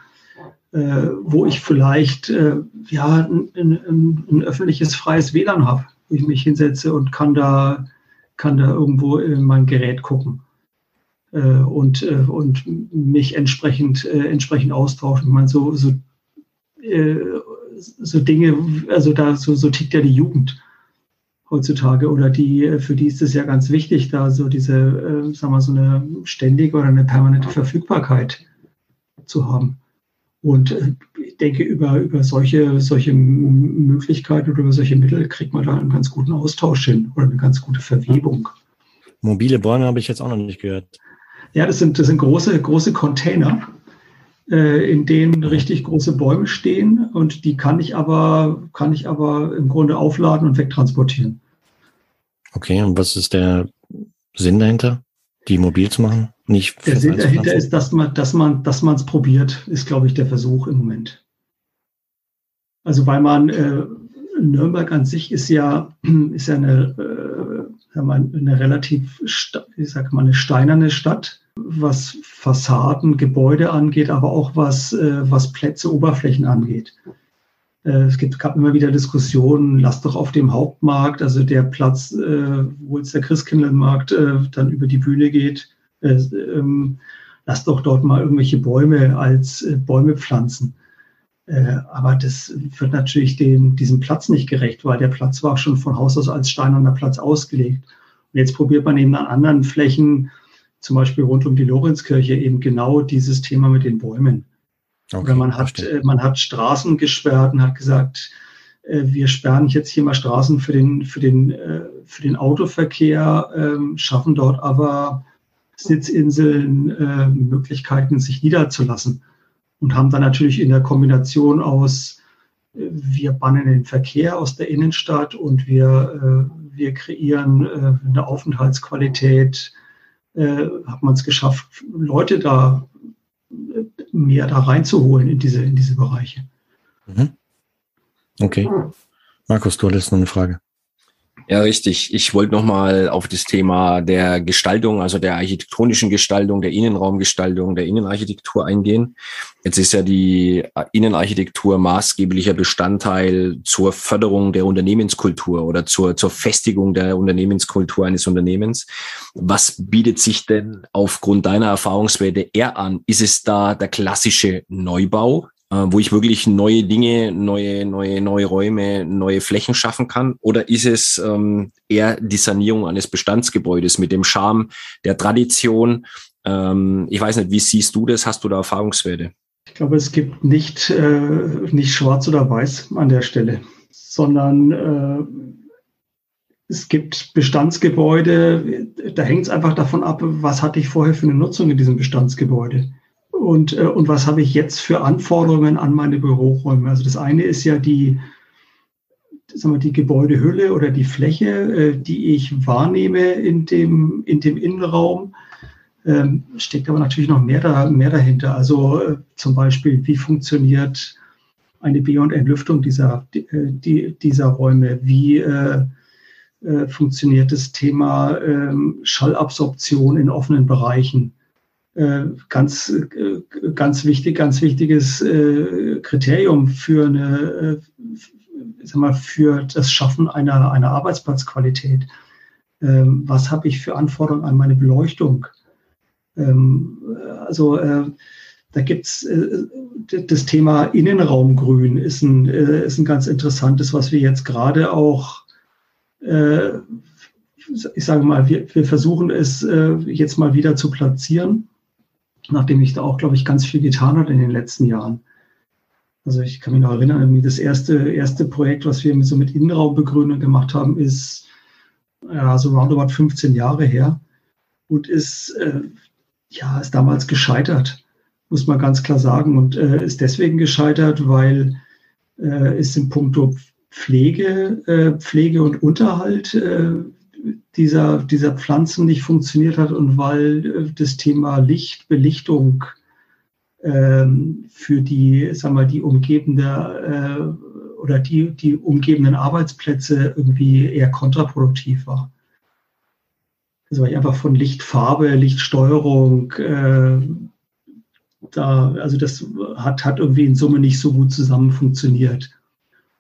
äh, wo ich vielleicht äh, ja, ein, ein, ein, öffentliches freies WLAN habe, wo ich mich hinsetze und kann da, kann da irgendwo in mein Gerät gucken. Äh, und, äh, und mich entsprechend, äh, entsprechend austauschen. Ich meine, so, so so Dinge, also da so, so tickt ja die Jugend heutzutage oder die, äh, für die ist es ja ganz wichtig, da so diese, äh, sagen wir, so eine ständige oder eine permanente Verfügbarkeit zu haben. Und äh, ich denke, über, über solche, solche Möglichkeiten oder über solche Mittel kriegt man da einen ganz guten Austausch hin oder eine ganz gute Verwebung. Mobile Bäume habe ich jetzt auch noch nicht gehört. Ja, das sind, das sind große, große Container äh, in denen richtig große Bäume stehen und die kann ich aber, kann ich aber im Grunde aufladen und wegtransportieren. Okay, und was ist der Sinn dahinter, die mobil zu machen? Nicht der Sinn dahinter ist, dass man, dass man, dass man es probiert, ist, glaube ich, der Versuch im Moment. Also weil man äh, Nürnberg an sich ist ja, ist ja eine, äh, eine relativ, ich sag mal, eine steinerne Stadt was Fassaden, Gebäude angeht, aber auch was, äh, was Plätze, Oberflächen angeht. Äh, es gibt, gab immer wieder Diskussionen, lass doch auf dem Hauptmarkt, also der Platz, äh, wo jetzt der Christkindlmarkt äh, dann über die Bühne geht, äh, ähm, lass doch dort mal irgendwelche Bäume als äh, Bäume pflanzen. aber das wird natürlich dem, diesem Platz nicht gerecht, weil der Platz war schon von Haus aus als steinerner Platz ausgelegt. Und jetzt probiert man eben an anderen Flächen zum Beispiel rund um die Lorenzkirche eben genau dieses Thema mit den Bäumen. Okay, Oder man hat, äh, man hat Straßen gesperrt und hat gesagt, äh, wir sperren jetzt hier mal Straßen für den, für den, äh, für den Autoverkehr, ähm, schaffen dort aber Sitzinseln, Möglichkeiten, sich niederzulassen und haben dann natürlich in der Kombination aus, wir bannen den Verkehr aus der Innenstadt und wir, wir kreieren eine Aufenthaltsqualität, äh, hat man es geschafft, Leute da äh, mehr da reinzuholen in diese, in diese Bereiche. Mhm. Okay. Markus, du hattest noch eine Frage. Ja, richtig. Ich wollte nochmal auf das Thema der Gestaltung, also der architektonischen Gestaltung, der Innenraumgestaltung, der Innenarchitektur eingehen. Jetzt ist ja die Innenarchitektur maßgeblicher Bestandteil zur Förderung der Unternehmenskultur oder zur, zur Festigung der Unternehmenskultur eines Unternehmens. Was bietet sich denn aufgrund deiner Erfahrungswerte eher an? Ist es da der klassische Neubau, wo ich wirklich neue Dinge, neue, neue, neue Räume, neue Flächen schaffen kann? Oder ist es ähm, eher die Sanierung eines Bestandsgebäudes mit dem Charme der Tradition? Ähm, ich weiß nicht, wie siehst du das? Hast du da Erfahrungswerte? Ich glaube, es gibt nicht, äh, nicht schwarz oder weiß an der Stelle, sondern äh, es gibt Bestandsgebäude, da hängt es einfach davon ab, was hatte ich vorher für eine Nutzung in diesem Bestandsgebäude und, äh, und was habe ich jetzt für Anforderungen an meine Büroräume. Also das eine ist ja die, sagen wir, die Gebäudehülle oder die Fläche, äh, die ich wahrnehme in dem, in dem Innenraum. Ähm, steckt aber natürlich noch mehr, da, mehr dahinter. Also äh, zum Beispiel, wie funktioniert eine B- und Entlüftung dieser, die, die, dieser Räume? Wie äh, äh, funktioniert das Thema ähm, Schallabsorption in offenen Bereichen? Äh, ganz, äh, ganz wichtig, ganz wichtiges äh, Kriterium für eine, sag mal, für das Schaffen einer, einer Arbeitsplatzqualität. Ähm, was habe ich für Anforderungen an meine Beleuchtung? Ähm, also da gibt es das Thema Innenraumgrün ist ein, ist ein ganz interessantes, was wir jetzt gerade auch ich sage mal, wir, wir versuchen es jetzt mal wieder zu platzieren nachdem ich da auch, glaube ich, ganz viel getan habe in den letzten Jahren. Also ich kann mich noch erinnern, das erste, erste Projekt, was wir so mit Innenraumbegrünung gemacht haben, ist ja so roundabout 15 Jahre her und ist, äh, ja, ist damals gescheitert, muss man ganz klar sagen. Und äh, ist deswegen gescheitert, weil äh, es in puncto Pflege, äh, Pflege und Unterhalt äh, dieser, dieser Pflanzen nicht funktioniert hat und weil äh, das Thema Licht, Belichtung ähm, für die, sagen wir, die umgebende äh, oder die, die umgebenden Arbeitsplätze irgendwie eher kontraproduktiv war. Also weil ich einfach von Lichtfarbe, Lichtsteuerung, äh, da, also das hat, hat irgendwie in Summe nicht so gut zusammen funktioniert.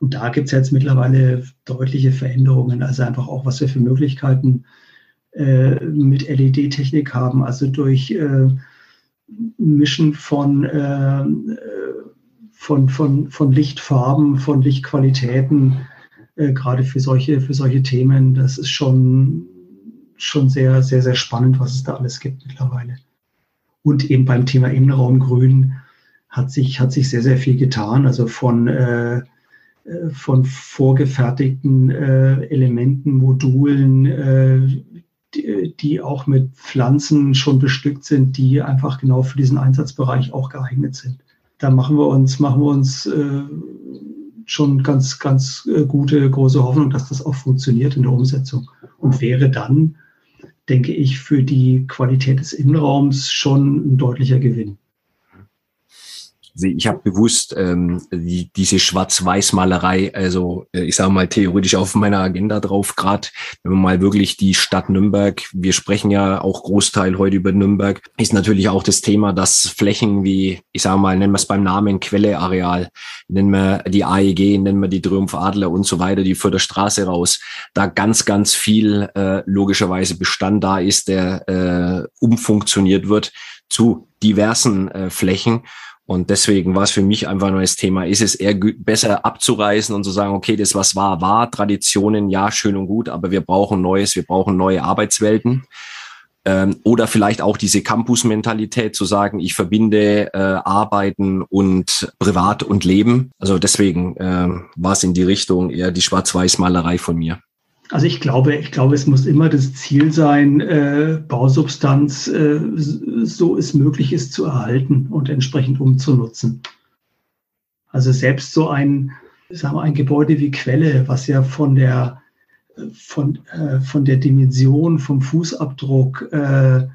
Und da gibt es jetzt mittlerweile deutliche Veränderungen, also einfach auch, was wir für Möglichkeiten äh, mit LED-Technik haben, also durch äh, Mischen von, äh, von, von, von Lichtfarben, von Lichtqualitäten, äh, gerade für solche, für solche Themen, das ist schon, schon sehr, sehr, sehr spannend, was es da alles gibt mittlerweile. Und eben beim Thema Innenraumgrün hat sich, hat sich sehr, sehr viel getan. Also von, äh, von vorgefertigten äh, Elementen, Modulen, äh, die, die, auch mit Pflanzen schon bestückt sind, die einfach genau für diesen Einsatzbereich auch geeignet sind. Da machen wir uns, machen wir uns äh, schon ganz, ganz äh, gute, große Hoffnung, dass das auch funktioniert in der Umsetzung und wäre dann denke ich, für die Qualität des Innenraums schon ein deutlicher Gewinn. Ich habe bewusst ähm, die, diese Schwarz-Weiß-Malerei, also äh, ich sage mal theoretisch auf meiner Agenda drauf, gerade wenn man mal wirklich die Stadt Nürnberg, wir sprechen ja auch Großteil heute über Nürnberg, ist natürlich auch das Thema, dass Flächen wie, ich sage mal, nennen wir es beim Namen Quelleareal, nennen wir die AEG, nennen wir die Triumph Adler und so weiter, die Förderstraße raus, da ganz, ganz viel äh, logischerweise Bestand da ist, der äh, umfunktioniert wird zu diversen äh, Flächen. Und deswegen war es für mich einfach ein neues Thema. Ist es eher besser abzureißen und zu sagen, okay, das was war, war Traditionen, ja, schön und gut, aber wir brauchen Neues, wir brauchen neue Arbeitswelten. Ähm, oder vielleicht auch diese Campus-Mentalität zu sagen, ich verbinde äh, Arbeiten und Privat und Leben. Also deswegen äh, war es in die Richtung eher die Schwarz-Weiß-Malerei von mir. Also ich glaube, ich glaube, es muss immer das Ziel sein, äh, Bausubstanz, äh, so es möglich ist, zu erhalten und entsprechend umzunutzen. Also selbst so ein, sagen wir, ein Gebäude wie Quelle, was ja von der von, äh, von der Dimension, vom Fußabdruck äh,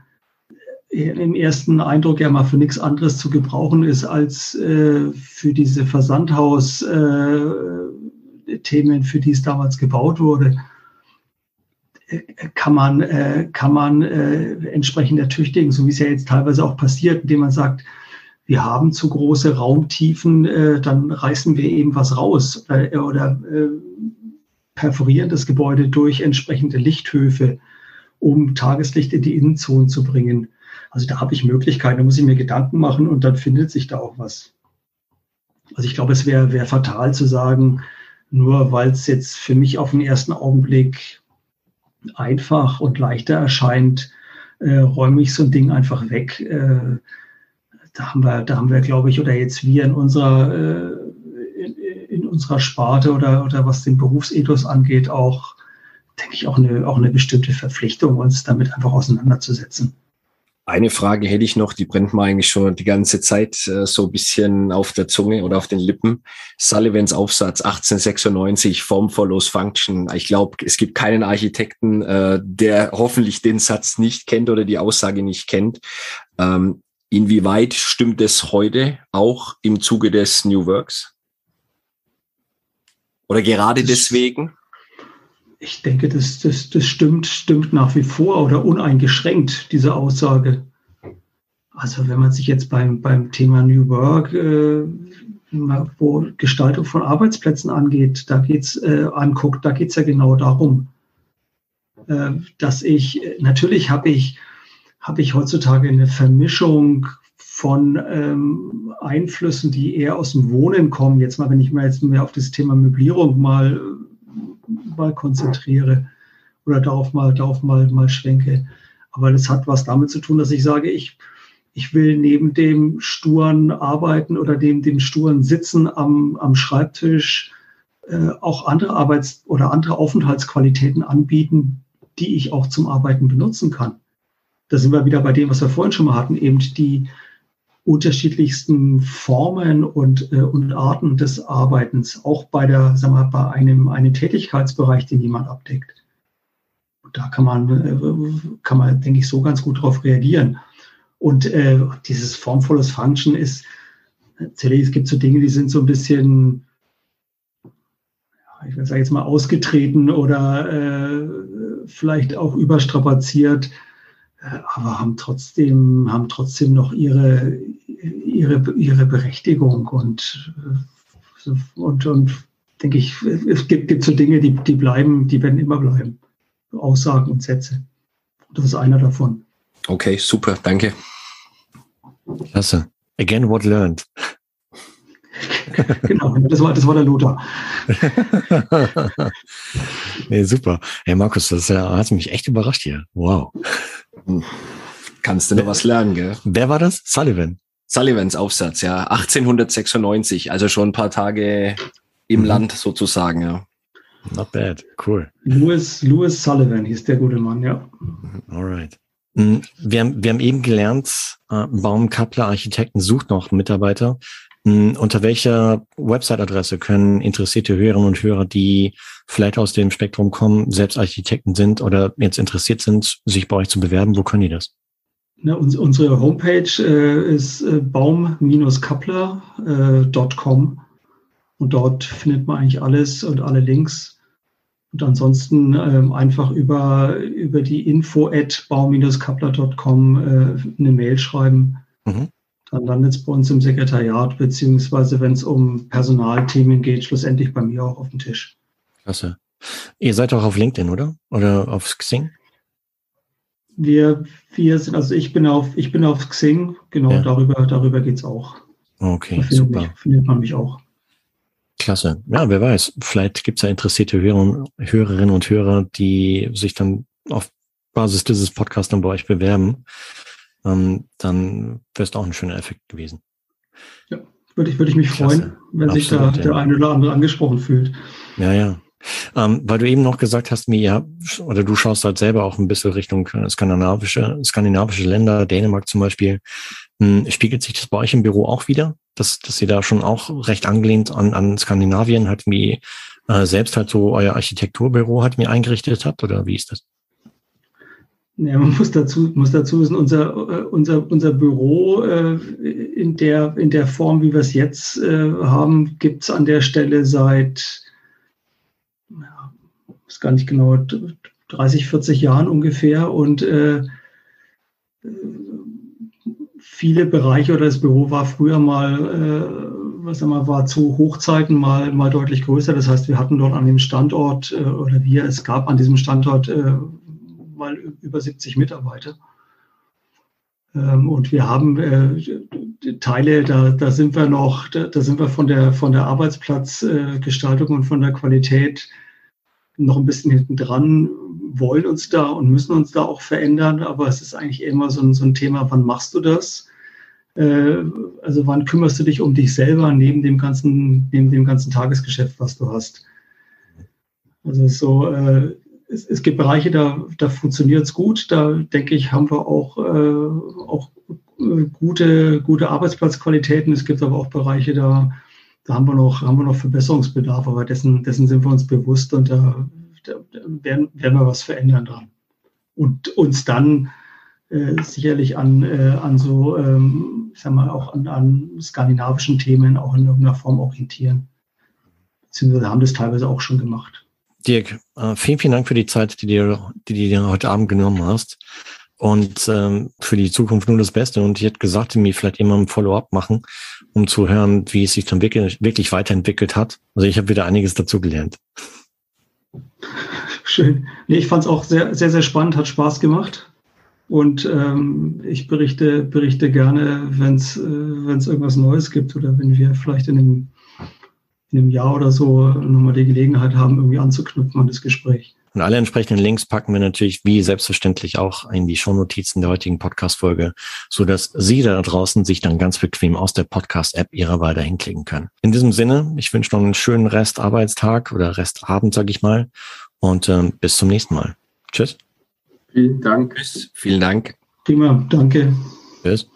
im ersten Eindruck ja mal für nichts anderes zu gebrauchen ist als äh, für diese Versandhaus-Themen, äh, für die es damals gebaut wurde kann man, äh, kann man äh, entsprechend ertüchtigen, so wie es ja jetzt teilweise auch passiert, indem man sagt, wir haben zu große Raumtiefen, äh, dann reißen wir eben was raus äh, oder äh, perforieren das Gebäude durch entsprechende Lichthöfe, um Tageslicht in die Innenzonen zu bringen. Also da habe ich Möglichkeiten, da muss ich mir Gedanken machen und dann findet sich da auch was. Also ich glaube, es wäre wär fatal zu sagen, nur weil es jetzt für mich auf den ersten Augenblick einfach und leichter erscheint, äh, räume ich so ein Ding einfach weg. Äh, da haben wir, da haben wir, glaube ich, oder jetzt wir in unserer, äh, in, in, unserer Sparte oder, oder was den Berufsethos angeht, auch, denke ich, auch eine, auch eine bestimmte Verpflichtung, uns damit einfach auseinanderzusetzen. Eine Frage hätte ich noch, die brennt mir eigentlich schon die ganze Zeit äh, so ein bisschen auf der Zunge oder auf den Lippen. Sullivans Aufsatz 1896, Form follows Function. Ich glaube, es gibt keinen Architekten, äh, der hoffentlich den Satz nicht kennt oder die Aussage nicht kennt. Ähm, inwieweit stimmt es heute auch im Zuge des New Works? Oder gerade deswegen? Ich denke, das, das, das stimmt, stimmt nach wie vor oder uneingeschränkt, diese Aussage. Also wenn man sich jetzt beim, beim Thema New Work, äh, wo Gestaltung von Arbeitsplätzen angeht, da geht's äh, anguckt, da geht es ja genau darum, äh, dass ich, natürlich habe ich, habe ich heutzutage eine Vermischung von ähm, Einflüssen, die eher aus dem Wohnen kommen. Jetzt mal, wenn ich mir jetzt mehr auf das Thema Möblierung mal mal konzentriere oder darauf mal, darauf mal, mal schwenke. Aber das hat was damit zu tun, dass ich sage, ich, ich will neben dem sturen Arbeiten oder dem, dem sturen Sitzen am, am Schreibtisch äh, auch andere Arbeits- oder andere Aufenthaltsqualitäten anbieten, die ich auch zum Arbeiten benutzen kann. Da sind wir wieder bei dem, was wir vorhin schon mal hatten, eben die, unterschiedlichsten Formen und, äh, und Arten des Arbeitens, auch bei der, sagen wir, bei einem, einem Tätigkeitsbereich, den jemand abdeckt. Und da kann man, äh, kann man, denke ich, so ganz gut darauf reagieren. Und äh, dieses formvolles Function ist, es gibt so Dinge, die sind so ein bisschen, ich sage jetzt mal, ausgetreten oder äh, vielleicht auch überstrapaziert, aber haben trotzdem, haben trotzdem noch ihre, ihre, ihre Berechtigung und, äh, und, und denke ich, es gibt, gibt so Dinge, die, die bleiben, die werden immer bleiben. Aussagen und Sätze. Das ist einer davon. Okay, super, danke. Klasse. Again, what learned. genau, das war, das war der Lothar. nee, super. Hey Markus, das ja, hat mich echt überrascht hier. Wow. Kannst du noch was lernen, gell? Wer war das? Sullivan. Sullivans Aufsatz, ja. 1896, also schon ein paar Tage im mhm. Land sozusagen, ja. Not bad. Cool. Louis, Louis Sullivan hieß der gute Mann, ja. Alright. Mm, wir haben, wir haben eben gelernt, äh, Baumkappler Architekten sucht noch Mitarbeiter. Mm, unter welcher Website-Adresse können interessierte Hörerinnen und Hörer, die vielleicht aus dem Spektrum kommen, selbst Architekten sind oder jetzt interessiert sind, sich bei euch zu bewerben, wo können die das? Ne, unsere Homepage äh, ist äh, baum-kappler.com und dort findet man eigentlich alles und alle Links. Und ansonsten ähm, einfach über, über die info at baum-kappler.com äh, eine Mail schreiben. Mhm. Dann landet es bei uns im Sekretariat, beziehungsweise wenn es um Personalthemen geht, schlussendlich bei mir auch auf dem Tisch. Klasse. Ihr seid auch auf LinkedIn, oder? Oder auf Xing? Wir, wir sind, also ich bin auf, ich bin auf Xing, genau, ja. darüber, darüber geht es auch. Okay, da super. Mich, findet man mich auch. Klasse. Ja, wer weiß. Vielleicht gibt es ja interessierte Hörer, Hörerinnen und Hörer, die sich dann auf Basis dieses Podcasts dann bei euch bewerben. Ähm, dann wäre es auch ein schöner Effekt gewesen. Ja, würde ich, würde ich mich Klasse. freuen, wenn Absolut, sich da ja. der eine oder andere angesprochen fühlt. Ja, ja. Ähm, weil du eben noch gesagt hast, mir, ja, oder du schaust halt selber auch ein bisschen Richtung skandinavische, skandinavische Länder, Dänemark zum Beispiel. Hm, spiegelt sich das bei euch im Büro auch wieder, dass, dass ihr da schon auch recht angelehnt an, an Skandinavien halt wie äh, selbst halt so euer Architekturbüro halt mir eingerichtet habt oder wie ist das? Ja, man muss dazu, muss dazu wissen, unser, äh, unser, unser Büro äh, in, der, in der Form, wie wir es jetzt äh, haben, gibt es an der Stelle seit, ja, ist gar nicht genau, 30, 40 Jahren ungefähr. Und äh, viele Bereiche oder das Büro war früher mal, äh, was sagen wir, war zu Hochzeiten mal, mal deutlich größer. Das heißt, wir hatten dort an dem Standort äh, oder wir, es gab an diesem Standort mal über 70 Mitarbeiter. Ähm, und wir haben äh, Teile, da, da sind wir noch, da, da sind wir von der, von der Arbeitsplatzgestaltung und von der Qualität noch ein bisschen hinten dran, wollen uns da und müssen uns da auch verändern, aber es ist eigentlich immer so ein, so ein Thema, wann machst du das? Äh, also wann kümmerst du dich um dich selber neben dem ganzen, neben dem ganzen Tagesgeschäft, was du hast? Also so, äh, es, es, gibt Bereiche, da, da funktioniert es gut. Da denke ich, haben wir auch, äh, auch äh, gute, gute Arbeitsplatzqualitäten. Es gibt aber auch Bereiche, da, da haben wir noch, haben wir noch Verbesserungsbedarf, aber dessen, dessen sind wir uns bewusst und da, da werden, werden wir was verändern dran. Und uns dann äh, sicherlich an, äh, an so, ähm, ich sag mal, auch an, an skandinavischen Themen auch in irgendeiner Form orientieren. Beziehungsweise haben das teilweise auch schon gemacht. Dirk, äh, vielen, vielen Dank für die Zeit, die, dir, die dir heute Abend genommen hast. Und ähm, für die Zukunft nur das Beste. Und ich hätte gesagt, mir vielleicht immer ein Follow-up machen, um zu hören, wie es sich dann wirklich, wirklich weiterentwickelt hat. Also ich habe wieder einiges dazu gelernt. Schön. Nee, ich fand es auch sehr, sehr, sehr spannend, hat Spaß gemacht. Und ähm, ich berichte, berichte gerne, wenn es äh, irgendwas Neues gibt oder wenn wir vielleicht in einem, in einem Jahr oder so nochmal die Gelegenheit haben, irgendwie anzuknüpfen an das Gespräch. Und alle entsprechenden Links packen wir natürlich wie selbstverständlich auch in die Shownotizen der heutigen Podcast-Folge, so dass Sie da draußen sich dann ganz bequem aus der Podcast-App Ihrer Wahl dahin klicken können. In diesem Sinne, ich wünsche noch einen schönen Restarbeitstag oder Restabend, sage ich mal. Und ähm, bis zum nächsten Mal. Tschüss. Vielen Dank. Tschüss. Vielen Dank. Prima, danke. Tschüss.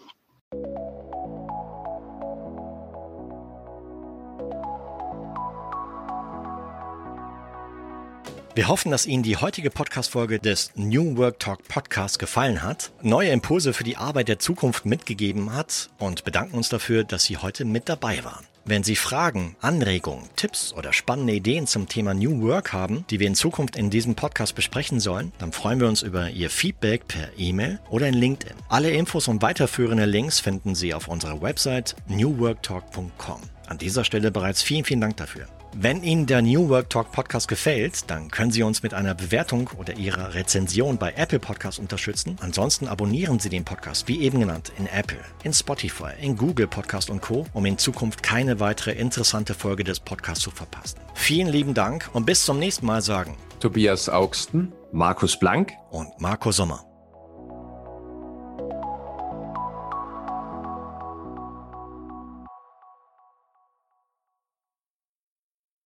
Wir hoffen, dass Ihnen die heutige Podcast-Folge des New Work Talk Podcast gefallen hat, neue Impulse für die Arbeit der Zukunft mitgegeben hat und bedanken uns dafür, dass Sie heute mit dabei waren. Wenn Sie Fragen, Anregungen, Tipps oder spannende Ideen zum Thema New Work haben, die wir in Zukunft in diesem Podcast besprechen sollen, dann freuen wir uns über Ihr Feedback per E-Mail oder in LinkedIn. Alle Infos und weiterführende Links finden Sie auf unserer Website newworktalk.com. An dieser Stelle bereits vielen, vielen Dank dafür. Wenn Ihnen der New Work Talk Podcast gefällt, dann können Sie uns mit einer Bewertung oder Ihrer Rezension bei Apple Podcasts unterstützen. Ansonsten abonnieren Sie den Podcast, wie eben genannt, in Apple, in Spotify, in Google Podcast und Co., um in Zukunft keine weitere interessante Folge des Podcasts zu verpassen. Vielen lieben Dank und bis zum nächsten Mal sagen Tobias Augsten, Markus Blank und Marco Sommer.